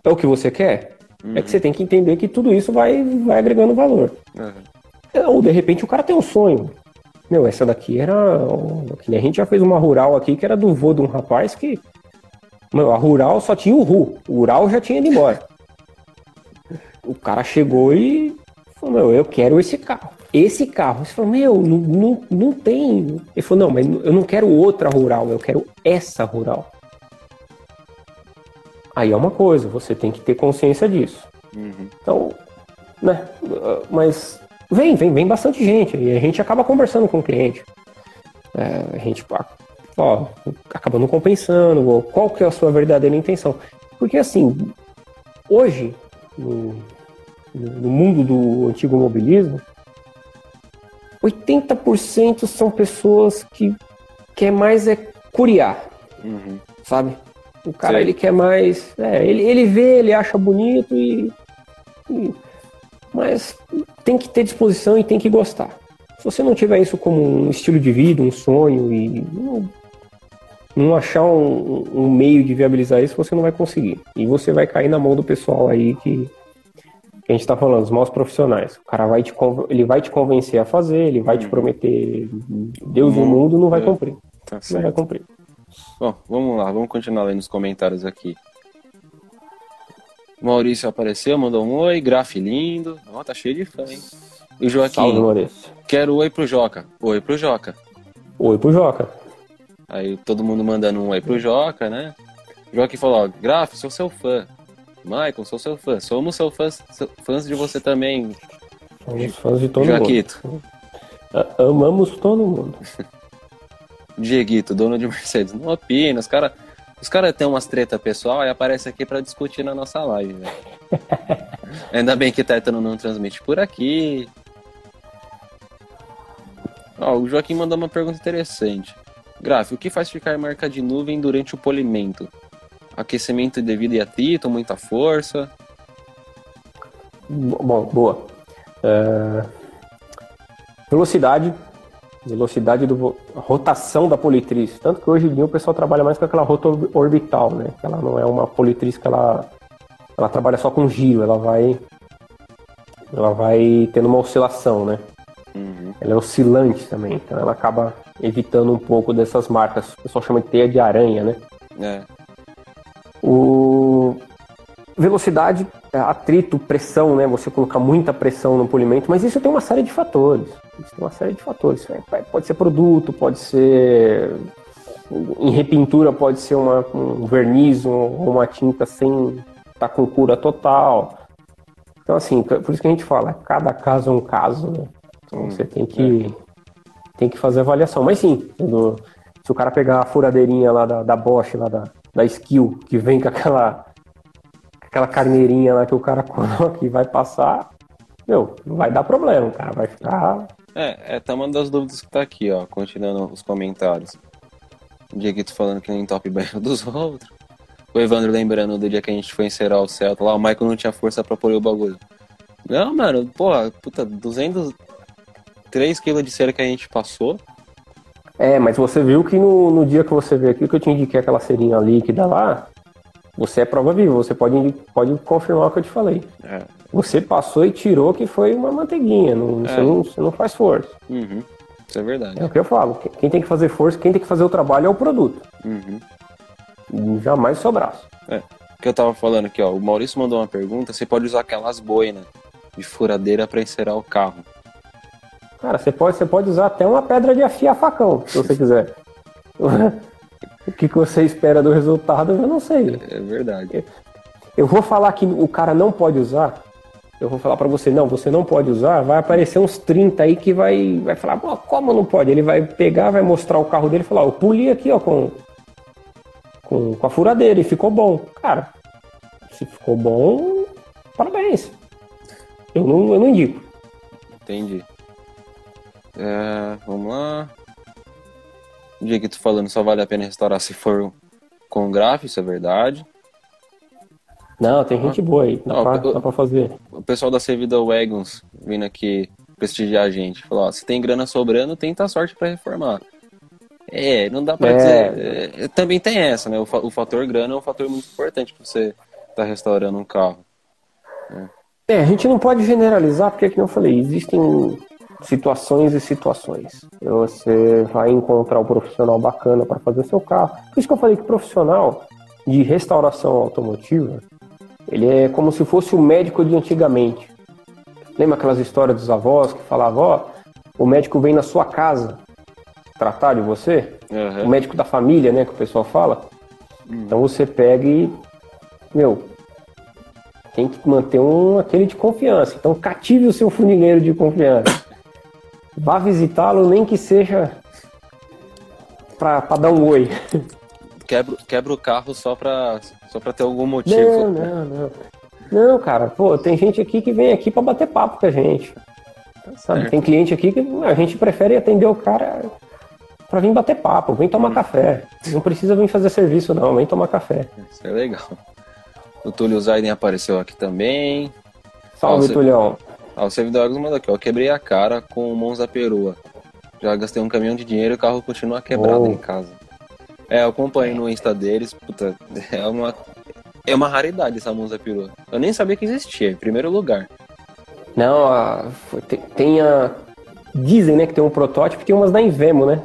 É o que você quer? Uhum. É que você tem que entender que tudo isso vai, vai agregando valor. Uhum. Ou de repente o cara tem um sonho. Meu, essa daqui era. A gente já fez uma rural aqui que era do vô de um rapaz que. Meu, a rural só tinha o Ru. O rural já tinha ido embora. O cara chegou e falou, meu, eu quero esse carro. Esse carro. Você falou, meu, não, não, não tem. Ele falou, não, mas eu não quero outra rural, eu quero essa rural. Aí é uma coisa, você tem que ter consciência disso. Uhum. Então, né? Mas Vem, vem, vem bastante gente. E a gente acaba conversando com o cliente. É, a gente, ó, acaba não compensando, qual que é a sua verdadeira intenção. Porque assim, hoje, no, no mundo do antigo mobilismo, 80% são pessoas que quer mais é curiar, uhum. sabe? O cara, Sim. ele quer mais... É, ele, ele vê, ele acha bonito e, e mas tem que ter disposição e tem que gostar. Se você não tiver isso como um estilo de vida, um sonho e não, não achar um, um, meio de viabilizar isso, você não vai conseguir. E você vai cair na mão do pessoal aí que, que a gente está falando, os maus profissionais. O cara vai te, ele vai te convencer a fazer, ele vai te uhum. prometer Deus e o mundo, não vai é, cumprir. Tá não vai cumprir. Bom, vamos lá, vamos continuar lendo os comentários aqui. Maurício apareceu, mandou um oi, graf lindo. Ó, tá cheio de fã, hein? E o Joaquim. Salve, Maurício. Quero oi pro Joca. Oi pro Joca. Oi pro Joca. Aí todo mundo mandando um oi pro Joca, né? O Joaquim falou, ó, Graf, sou seu fã. Michael, sou seu fã. Somos seu fãs, fãs de você também. Somos fãs de todo Joaquito. mundo. Amamos todo mundo. Dieguito, dono de Mercedes. Não opina, os caras os caras têm umas treta pessoal e aparece aqui para discutir na nossa live, velho. Ainda bem que Tétano não transmite por aqui. Ó, o Joaquim mandou uma pergunta interessante. Graf, o que faz ficar marca de nuvem durante o polimento? Aquecimento devido a atrito, muita força? Bom, boa. É... Velocidade, velocidade do rotação da politriz. Tanto que hoje em dia o pessoal trabalha mais com aquela rota orbital, né? Ela não é uma politriz que ela, ela trabalha só com giro, ela vai ela vai tendo uma oscilação, né? Uhum. Ela é oscilante também, então ela acaba evitando um pouco dessas marcas. O pessoal chama de teia de aranha, né? É. O velocidade, atrito, pressão, né? Você colocar muita pressão no polimento, mas isso tem uma série de fatores. Isso tem uma série de fatores. Pode ser produto, pode ser. Em repintura, pode ser uma, um verniz ou uma tinta sem estar tá com cura total. Então, assim, por isso que a gente fala, cada caso é um caso, né? Então hum, você tem que, é. tem que fazer avaliação. Mas sim, se o cara pegar a furadeirinha lá da, da Bosch, lá da, da Skill, que vem com aquela, aquela carneirinha lá que o cara coloca e vai passar, meu, não vai dar problema, cara. Vai ficar. É, é tá uma das dúvidas que tá aqui, ó, continuando os comentários. O Dieguito falando que não entope banho dos outros. O Evandro lembrando do dia que a gente foi encerar o Celta lá, o Michael não tinha força pra pôr o bagulho. Não, mano, porra, puta, 203 quilos de cera que a gente passou. É, mas você viu que no, no dia que você veio aqui, que eu te indiquei aquela serinha líquida lá, você é prova viva, você pode, pode confirmar o que eu te falei. É. Você passou e tirou que foi uma manteiguinha, não, É. você, não, você não faz força. Uhum. Isso é verdade. É o que eu falo, quem- tem que fazer força, quem tem que fazer o trabalho é o produto, Uhum. jamais o seu braço. É. O que eu tava falando aqui, ó, o Maurício mandou uma pergunta, você pode usar aquelas boinas de furadeira pra encerar o carro. Cara, você pode, você pode usar até uma pedra de afiar facão, se você quiser. o que, que você espera do resultado, eu não sei. É verdade. Eu vou falar que o cara não pode usar. Eu vou falar pra você, não, você não pode usar. Vai aparecer uns 30 aí que vai, vai falar, Pô, como não pode? Ele vai pegar, vai mostrar o carro dele e falar, ó, eu puli aqui, ó, com, com, com a furadeira e ficou bom. Cara, se ficou bom, parabéns. Eu não, eu não indico. Entendi. É, vamos lá. O dia que tu falando só vale a pena restaurar se for com grafo, isso é verdade. Não, tem gente boa aí, dá, Não, pra, eu- dá pra fazer. O pessoal da Sevida Wagons vindo aqui prestigiar a gente. Falou, ó, se tem grana sobrando, tenta a sorte pra reformar. É, não dá pra É. dizer. é, também tem essa, né? O, o fator grana é um fator muito importante pra você estar restaurando um carro. É, a gente não pode generalizar, porque, como eu falei, existem situações e situações. Você vai encontrar um profissional bacana para fazer seu carro. Por isso que eu falei que profissional de restauração automotiva, ele é como se fosse o médico de antigamente. Lembra aquelas histórias dos avós que falavam, ó, o médico vem na sua casa tratar de você? Aham. o médico da família, né, que o pessoal fala. Então você pega e, meu, tem que manter um aquele de confiança. Então cative o seu funileiro de confiança. Vá visitá-lo, nem que seja pra, pra dar um oi. Quebra, quebra o carro só pra, só pra ter algum motivo. Não, não, não. Não, cara, pô, tem gente aqui que vem aqui pra bater papo com a gente. Sabe? certo. Tem cliente aqui que a gente prefere atender o cara pra vir bater papo, vem tomar café. Não precisa vir fazer serviço, não, vem tomar café. Isso é legal. O Túlio Zaiden apareceu aqui também. Salve, Nossa. Tulhão. Ah, o servidor mandou aqui, ó. Quebrei a cara com o Monza Perua. Já gastei um caminhão de dinheiro e o carro continua quebrado Oh. em casa. É, eu acompanho no Insta deles, puta, é uma. É uma raridade essa Monza Perua. Eu nem sabia que existia, em primeiro lugar. Não, a, tem, tem a. Dizem, né, que tem um protótipo e tem umas da Invemo, né?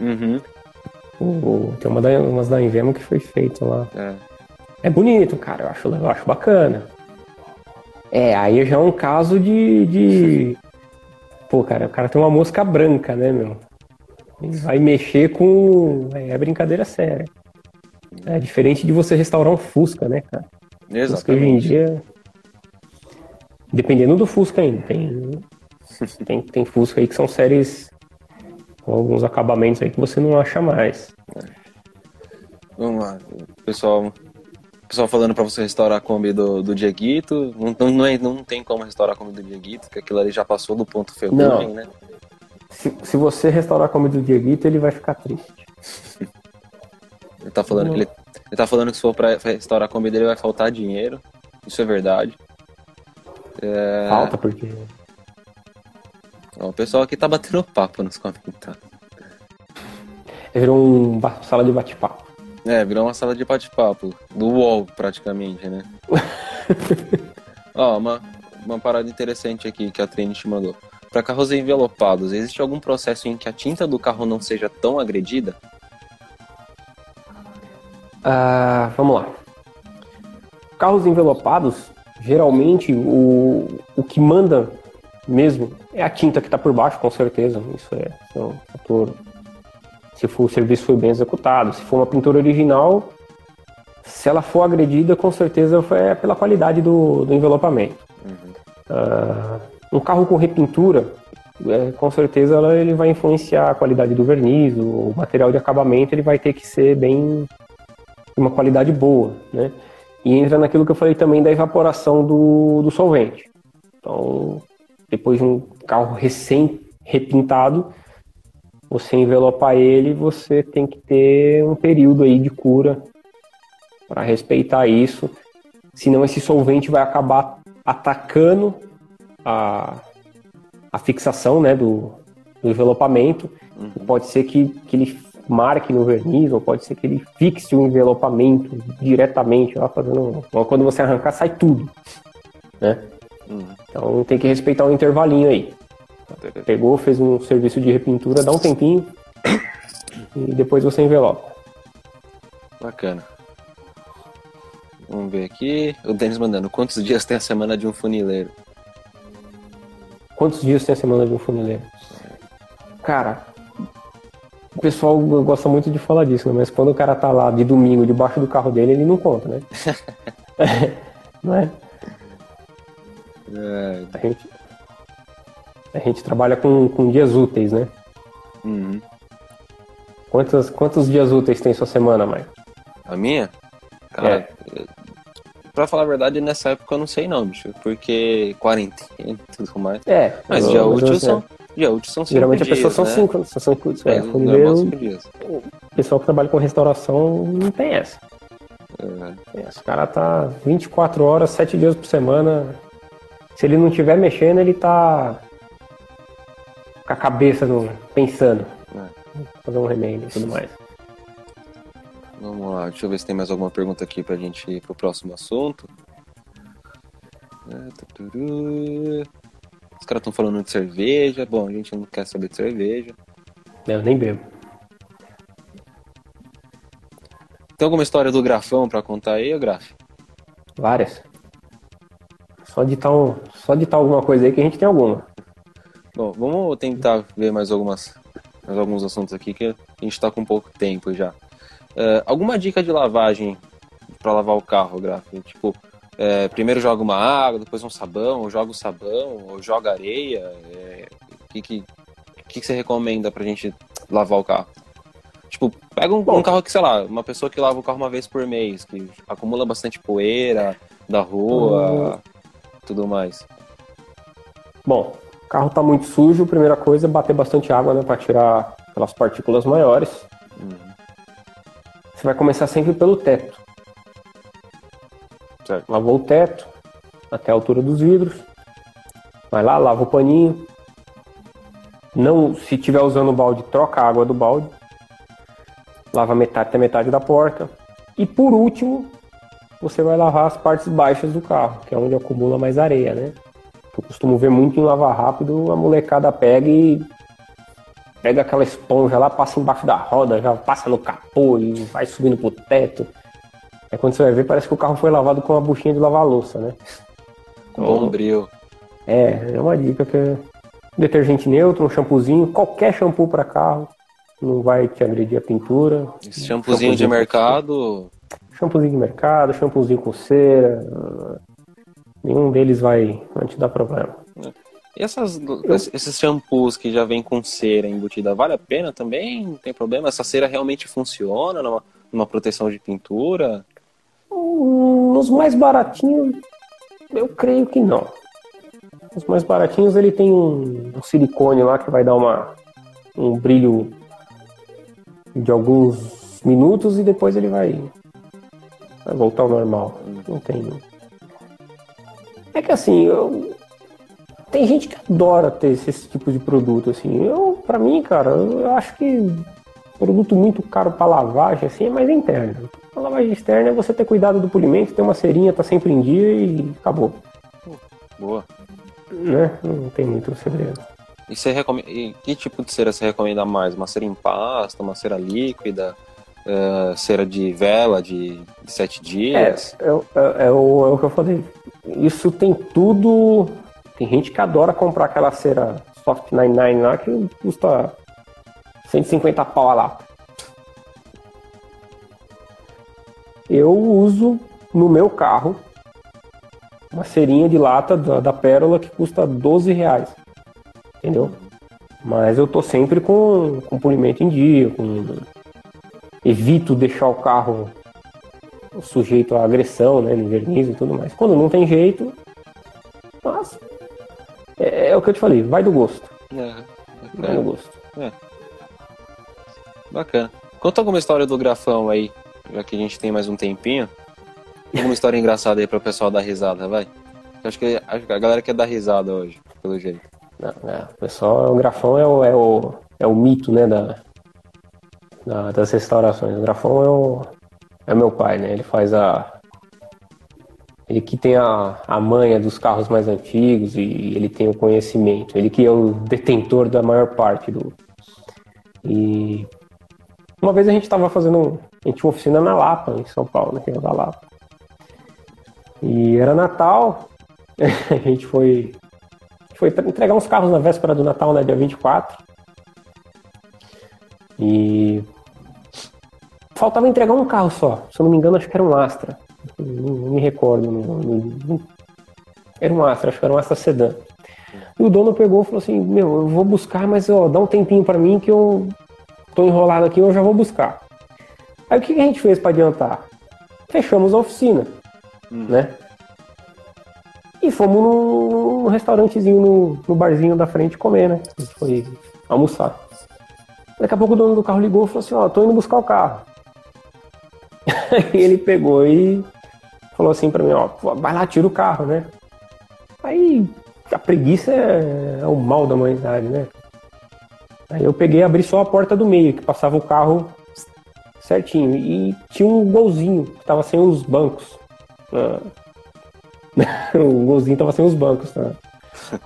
Uhum. O- tem uma da, umas da Invemo que foi feita lá. É. É bonito, cara, eu acho, eu acho bacana. É, aí já é um caso de, de. Pô, cara, o cara tem uma mosca branca, né, meu? Ele vai mexer com. É brincadeira séria. É diferente de você restaurar um Fusca, né, cara? Fusca hoje em Exatamente. dia. Dependendo do Fusca ainda. Tem, tem, tem Fusca aí que são séries com alguns acabamentos aí que você não acha mais. Vamos lá. Pessoal, o pessoal falando pra você restaurar a Kombi do, do Dieguito. Não, não, não, é- não tem como restaurar a Kombi do Dieguito, porque aquilo ali já passou do ponto ferrugem, né? Se, se você restaurar a comida do Dieguito, ele vai ficar triste. Ele tá falando que ele, ele tá falando que se for pra restaurar a Kombi dele vai faltar dinheiro. Isso é verdade. É, Falta, porque. ó, o pessoal aqui tá batendo papo nos comentários. Virou um sala de bate-papo. É, virou uma sala de bate-papo. Do UOL, praticamente, né? Ó, uma, uma parada interessante aqui que a Trinity mandou. Para carros envelopados, existe algum processo em que a tinta do carro não seja tão agredida? Ah, vamos lá. Carros envelopados, geralmente o, o que manda mesmo é a tinta que está por baixo, com certeza. Isso é, isso é um fator. Se for, o serviço foi bem executado, se for uma pintura original, se ela for agredida, com certeza foi pela qualidade do, do envelopamento. Ah, um carro com repintura, é, com certeza ela, ele vai influenciar a qualidade do verniz, o material de acabamento ele vai ter que ser bem uma qualidade boa, né? E entra naquilo que eu falei também da evaporação do, do solvente. Então, depois de um carro recém repintado, você envelopar ele, você tem que ter um período aí de cura para respeitar isso. Senão esse solvente vai acabar atacando a, a fixação né, do, do envelopamento. Uhum. Pode ser que, que ele marque no verniz, ou pode ser que ele fixe o envelopamento diretamente, lá fazendo. Quando você arrancar, sai tudo. Né? Uhum. Então tem que respeitar o um intervalinho aí. Pegou, fez um serviço de repintura, dá um tempinho e depois você envelopa. Bacana. Vamos ver aqui. O Denis mandando. Quantos dias tem a semana de um funileiro? Quantos dias tem a semana de um funileiro? Cara, o pessoal gosta muito de falar disso, né? mas quando o cara tá lá de domingo debaixo do carro dele, ele não conta, né? não é? é? A, gente, a gente trabalha com, com dias úteis, né? Uhum. Quantos, quantos dias úteis tem sua semana, Mike? A minha? Cara, é. pra falar a verdade, nessa época eu não sei não, bicho. Porque quarentena e tudo mais. É. Mas dia útil são. Dia útil são cinco Geralmente dias, a pessoa são né? cinco. São cinco, é, é, cinco dias. O pessoal que trabalha com restauração não tem essa. É. Esse cara tá 24 horas, 7 dias por semana. Se ele não estiver mexendo, ele tá com a cabeça no, pensando. É. Fazer um remédio e tudo mais. Vamos lá, deixa eu ver se tem mais alguma pergunta aqui pra gente ir pro próximo assunto. É, Os caras estão falando de cerveja. Bom, a gente não quer saber de cerveja. Eu nem bebo. Tem alguma história do grafão pra contar aí, Graf? Várias. Só de tal, só de tal alguma coisa aí que a gente tem alguma. Bom, vamos tentar ver mais algumas mais alguns assuntos aqui que a gente tá com pouco tempo já. Uh, alguma dica de lavagem para lavar o carro, Graf? Tipo, é, primeiro joga uma água, depois um sabão, ou joga o sabão, ou joga areia. O é, que, que, que, você recomenda pra gente lavar o carro? Tipo, pega um, um, carro que, sei lá, uma pessoa que lava o carro uma vez por mês, que acumula bastante poeira da rua, hum. tudo mais. Bom, o carro tá muito sujo, primeira coisa é bater bastante água, né, para tirar aquelas partículas maiores. Uhum. Você vai começar sempre pelo teto. Certo. Lavou o teto até a altura dos vidros. Vai lá, lava o paninho. Não, se tiver usando o balde, troca a água do balde. Lava metade até metade da porta. E por último, você vai lavar as partes baixas do carro, que é onde acumula mais areia, né? Eu costumo ver muito em lavar rápido, a molecada pega e pega aquela esponja lá, passa embaixo da roda, já passa no capô e vai subindo pro teto. É quando você vai ver, parece que o carro foi lavado com uma buchinha de lavar louça, né? Então, bombril. É, é uma dica que é detergente neutro, um shampoozinho, qualquer shampoo para carro, não vai te agredir a pintura. Esse shampoozinho, shampoozinho de mercado. Shampoozinho de mercado, shampoozinho com cera, nenhum deles vai, vai te dar problema. E essas, esses shampoos que já vem com cera embutida, vale a pena também? Não tem problema? Essa cera realmente funciona numa, numa proteção de pintura? Hum, nos mais baratinhos, eu creio que não. Os mais baratinhos ele tem um, um silicone lá que vai dar uma, um brilho de alguns minutos e depois ele vai, vai voltar ao normal. Não tem é que assim, eu... tem gente que adora ter esse, esse tipo de produto, assim. Eu, para mim, cara, eu acho que produto muito caro para lavagem, assim, é mais interno. A lavagem externa é você ter cuidado do polimento, ter uma cerinha, tá sempre em dia e acabou. Boa. Né? Não tem muito segredo. E você recomenda. E que tipo de cera você recomenda mais? Uma cera em pasta, uma cera líquida? Uh, cera de vela de, de sete dias? É, é, é, é, o, é o que eu falei isso tem tudo. Tem gente que adora comprar aquela cera Soft 99 lá que custa 150 pau a lata. Eu uso no meu carro uma cerinha de lata da, da Pérola que custa 12 reais. Entendeu? Mas eu tô sempre com, com polimento em dia, com... evito deixar o carro sujeito à agressão, né, no verniz e tudo mais. Quando não tem jeito, mas o que eu te falei, vai do gosto. É, Vai do gosto. bacana. Conta alguma história do grafão aí, já que a gente tem mais um tempinho. Alguma história engraçada aí para o pessoal dar risada, vai. Eu acho que, acho que a galera quer dar risada hoje, pelo jeito. Não, é, o pessoal, o grafão é o, é o, é o mito, né, da, da- das restaurações. O grafão é o, é meu pai, né? Ele faz a. Ele que tem a, a manha dos carros mais antigos e ele tem o conhecimento. Ele que é o detentor da maior parte do. E uma vez a gente estava fazendo. A gente tinha uma oficina na Lapa, em São Paulo, né? Que era da Lapa. E era Natal. a gente foi foi entregar uns carros na véspera do Natal, né, dia 24. E faltava entregar um carro só. Se eu não me engano, acho que era um Astra. Não, não me recordo. não- não- Era um Astra, acho que era um Astra Sedan. E o dono pegou e falou assim: Meu, eu vou buscar, mas ó, dá um tempinho pra mim que eu tô enrolado aqui, eu já vou buscar. Aí o que que a gente fez pra adiantar? Fechamos a oficina, né? E fomos num, num restaurantezinho, no, no barzinho da frente comer, né? A gente foi almoçar. Daqui a pouco o dono do carro ligou e falou assim, ó, tô indo buscar o carro. Aí ele pegou e falou assim pra mim, ó, vai lá, tira o carro, né? Aí a preguiça é, é o mal da humanidade, né? Aí eu peguei e abri só a porta do meio, que passava o carro certinho. E tinha um golzinho que tava sem os bancos. Ah, o golzinho tava sem os bancos, tá?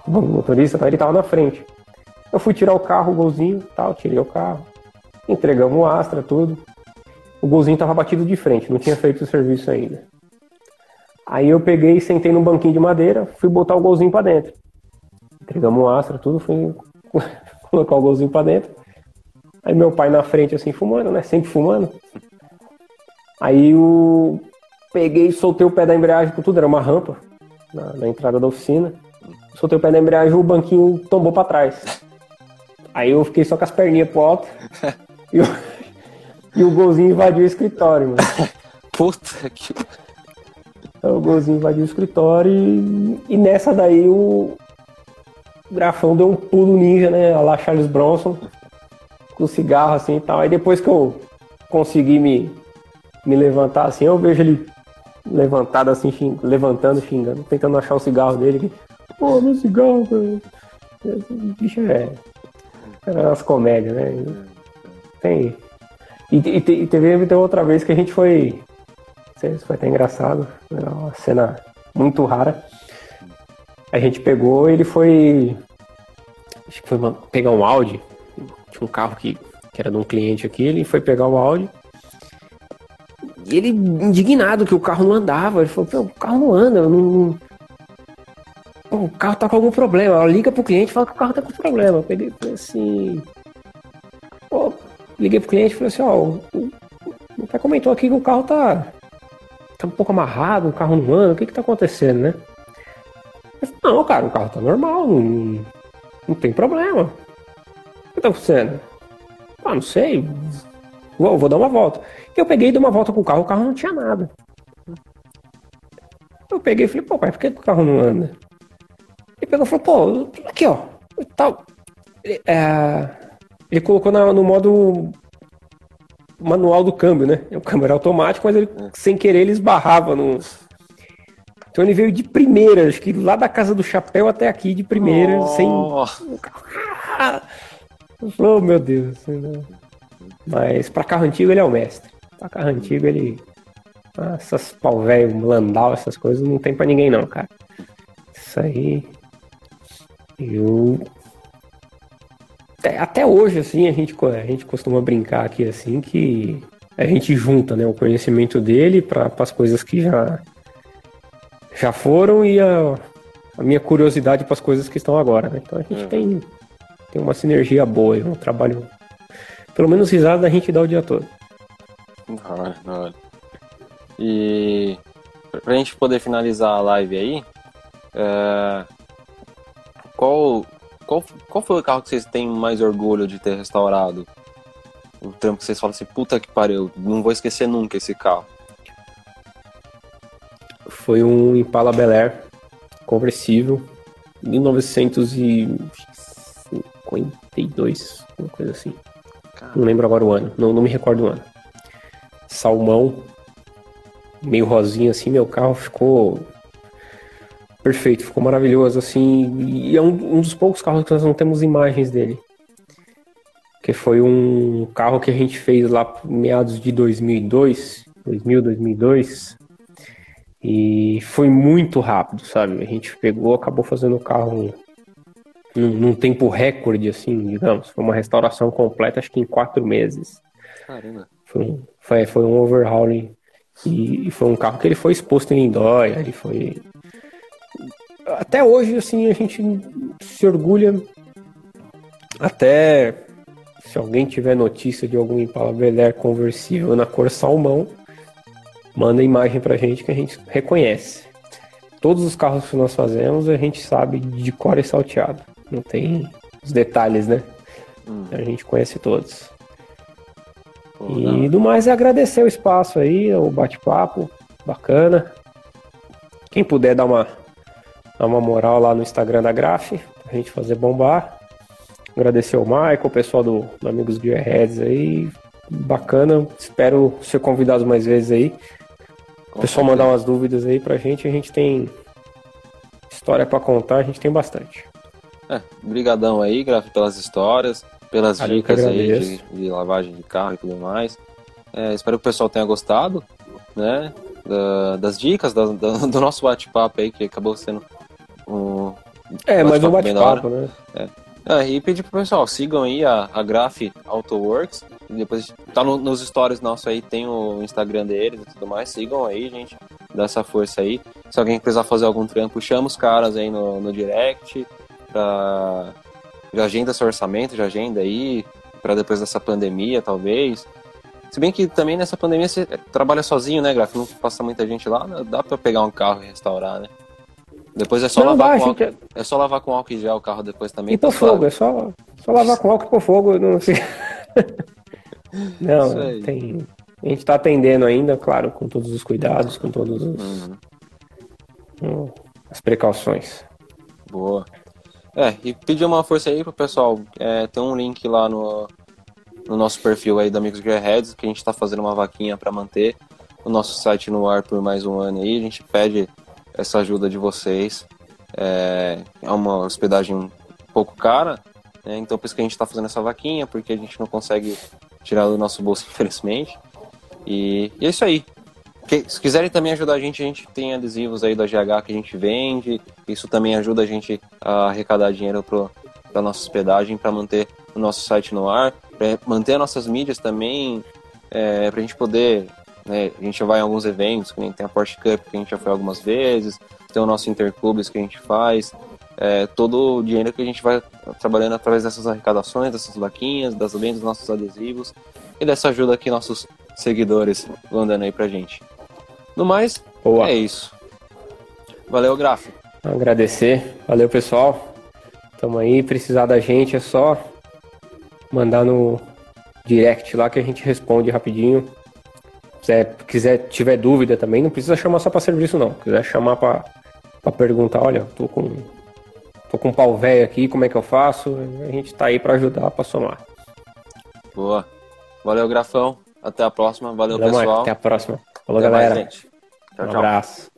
O motorista, tá? ele tava na frente. Eu fui tirar o carro, o golzinho, tal, tirei o carro. Entregamos o Astra, tudo. O golzinho tava batido de frente, não tinha feito o serviço ainda. Aí eu peguei, sentei num banquinho de madeira, fui botar o golzinho pra dentro. Entregamos o Astra, tudo, fui colocar o golzinho pra dentro. Aí meu pai na frente, assim, fumando, né? Sempre fumando. Aí o peguei soltei o pé da embreagem por tudo, era uma rampa na, na entrada da oficina. Soltei o pé da embreagem o banquinho tombou pra trás. Aí eu fiquei só com as perninhas pro alto e o, e o golzinho invadiu o escritório, mano. Puta que. Aí o golzinho invadiu o escritório e, e nessa daí o grafão deu um pulo ninja, né? A lá Charles Bronson, com cigarro assim e tal. Aí depois que eu consegui me, me levantar assim, eu vejo ele levantado assim, xing- levantando, xingando, tentando achar o cigarro dele. Pô, meu cigarro, cara. Esse bicho é. Era as comédias, né? Tem. E, e, e teve, teve outra vez que a gente foi. Isso foi até engraçado. Era uma cena muito rara. A gente pegou ele foi. Acho que foi pegar um Audi. Tinha um carro que, que era de um cliente aqui. Ele foi pegar o Audi. E ele, indignado que o carro não andava. Ele falou: o carro não anda. Não... O carro tá com algum problema. Liga pro cliente e fala que o carro tá com problema. Eu falei assim. Liguei pro cliente e falei assim: Ó, o, o, pai comentou aqui que o carro tá tá um pouco amarrado, o carro não anda, o que que tá acontecendo, né? Falei, não, cara, o carro tá normal, não, não tem problema. O que tá acontecendo? Ah, não sei, vou, vou dar uma volta. Eu peguei e dei uma volta com o carro, o carro não tinha nada. Eu peguei e falei, pô, pai, por que o carro não anda? Ele pegou e falou, pô, aqui ó, tal. É, ele colocou na- no modo manual do câmbio, né? O câmbio era automático, mas ele, sem querer, ele esbarrava no. Então ele veio de primeira, acho que lá da casa do chapéu até aqui, de primeira, sem. Oh, falei, Oh, meu Deus. Mas pra carro antigo ele é o mestre. Pra carro antigo ele. Ah, essas pau velho, Landau, essas coisas não tem pra ninguém não, cara. Isso aí. Eu. Até, hoje, assim, a gente, a gente costuma brincar aqui, assim, que a gente junta, né, o conhecimento dele para as coisas que já, já foram e a, a minha curiosidade para as coisas que estão agora, né? Então a gente Uhum. tem, tem uma sinergia boa, e um trabalho. Pelo menos risada a gente dá o dia todo. da hora, da hora. E pra gente poder finalizar a live aí, é, qual, qual, qual foi o carro que vocês têm mais orgulho de ter restaurado? O trampo que vocês falam assim, puta que pariu, não vou esquecer nunca esse carro. Foi um Impala Bel Air conversível 1952, uma coisa assim. Caramba. Não lembro agora o ano, não, não me recordo o ano. Salmão, meio rosinha assim, meu carro ficou perfeito, ficou maravilhoso assim. E é um, um dos poucos carros que nós não temos imagens dele. Que foi um carro que a gente fez lá meados de 2002, 2000, 2002. E foi muito rápido, sabe? A gente pegou, acabou fazendo o carro num, num tempo recorde, assim, digamos. Foi uma restauração completa, acho que em quatro meses. Caramba. Foi um, foi, foi um overhauling. E, e, foi um carro que ele foi exposto em Lindóia, ele foi... Até hoje, assim, a gente se orgulha até se alguém tiver notícia de algum Impala Bel conversível na cor salmão, manda imagem pra gente que a gente reconhece. Todos os carros que nós fazemos a gente sabe de cor e salteado. Não tem os detalhes, né? Hum. A gente conhece todos. Pô, e não. do mais é agradecer o espaço aí, o bate-papo, bacana. Quem puder dar uma, dar uma moral lá no Instagram da Graf, pra gente fazer bombar. Agradecer ao Michael, o pessoal do, do Amigos Gearheads aí. Bacana, espero ser convidado mais vezes aí. O pessoal mandar umas dúvidas aí pra gente, a gente tem história para contar, a gente tem bastante. É, brigadão aí, Graf, pelas histórias, pelas dicas aí de, de, lavagem de carro e tudo mais. É, espero que o pessoal tenha gostado, né, da, das dicas, da, da, do nosso bate-papo aí, que acabou sendo um... É, mais um bate-papo, né? É. É, e pedir pro pessoal, sigam aí a, a Graph AutoWorks. Depois tá no, nos stories nossos aí, tem o Instagram deles e tudo mais. Sigam aí, gente. Dá essa força aí. Se alguém precisar fazer algum trampo, chama os caras aí no, no direct. Pra... Já agenda seu orçamento, já agenda aí. para depois dessa pandemia, talvez. Se bem que também nessa pandemia você trabalha sozinho, né, Graf? Não passa muita gente lá, dá pra pegar um carro e restaurar, né? Depois é só, não, lavar, com álcool, gente... é só lavar com álcool e gel o carro depois também. E tá pôr fogo, é só, só lavar com álcool e pôr fogo. Não, sei. não tem. A gente tá atendendo ainda, claro, com todos os cuidados, com todas uhum. as precauções. Boa. É, e pedir uma força aí pro pessoal. É, tem um link lá no, no nosso perfil aí da Amigos Gearheads, que a gente tá fazendo uma vaquinha para manter o nosso site no ar por mais um ano aí. A gente pede essa ajuda de vocês. É, é uma hospedagem um pouco cara, né? então por isso que a gente está fazendo essa vaquinha, porque a gente não consegue tirar do nosso bolso, infelizmente. E, e é isso aí. Que, se quiserem também ajudar a gente, a gente tem adesivos aí da GH que a gente vende. Isso também ajuda a gente a arrecadar dinheiro para nossa hospedagem, para manter o nosso site no ar, para manter nossas mídias também, é, para a gente poder né? A gente vai em alguns eventos, que nem tem a Porsche Cup, que a gente já foi algumas vezes, tem o nosso Interclubes que a gente faz. É, todo o dinheiro que a gente vai trabalhando através dessas arrecadações, dessas vaquinhas, das vendas dos nossos adesivos e dessa ajuda que nossos seguidores vão dando aí pra gente. No mais, Boa. é isso. Valeu, Graf. Agradecer. Valeu, pessoal. Tamo aí. Precisar da gente é só mandar no direct lá que a gente responde rapidinho quiser, quiser tiver dúvida também, não precisa chamar só para serviço não. Quiser chamar para perguntar, olha, tô com tô com um pau velho aqui, como é que eu faço? A gente tá aí para ajudar, para somar. Boa. Valeu, Grafão. Até a próxima. Valeu, Valeu pessoal. Até a próxima. Falou, Até galera. Mais, tchau, um tchau. abraço.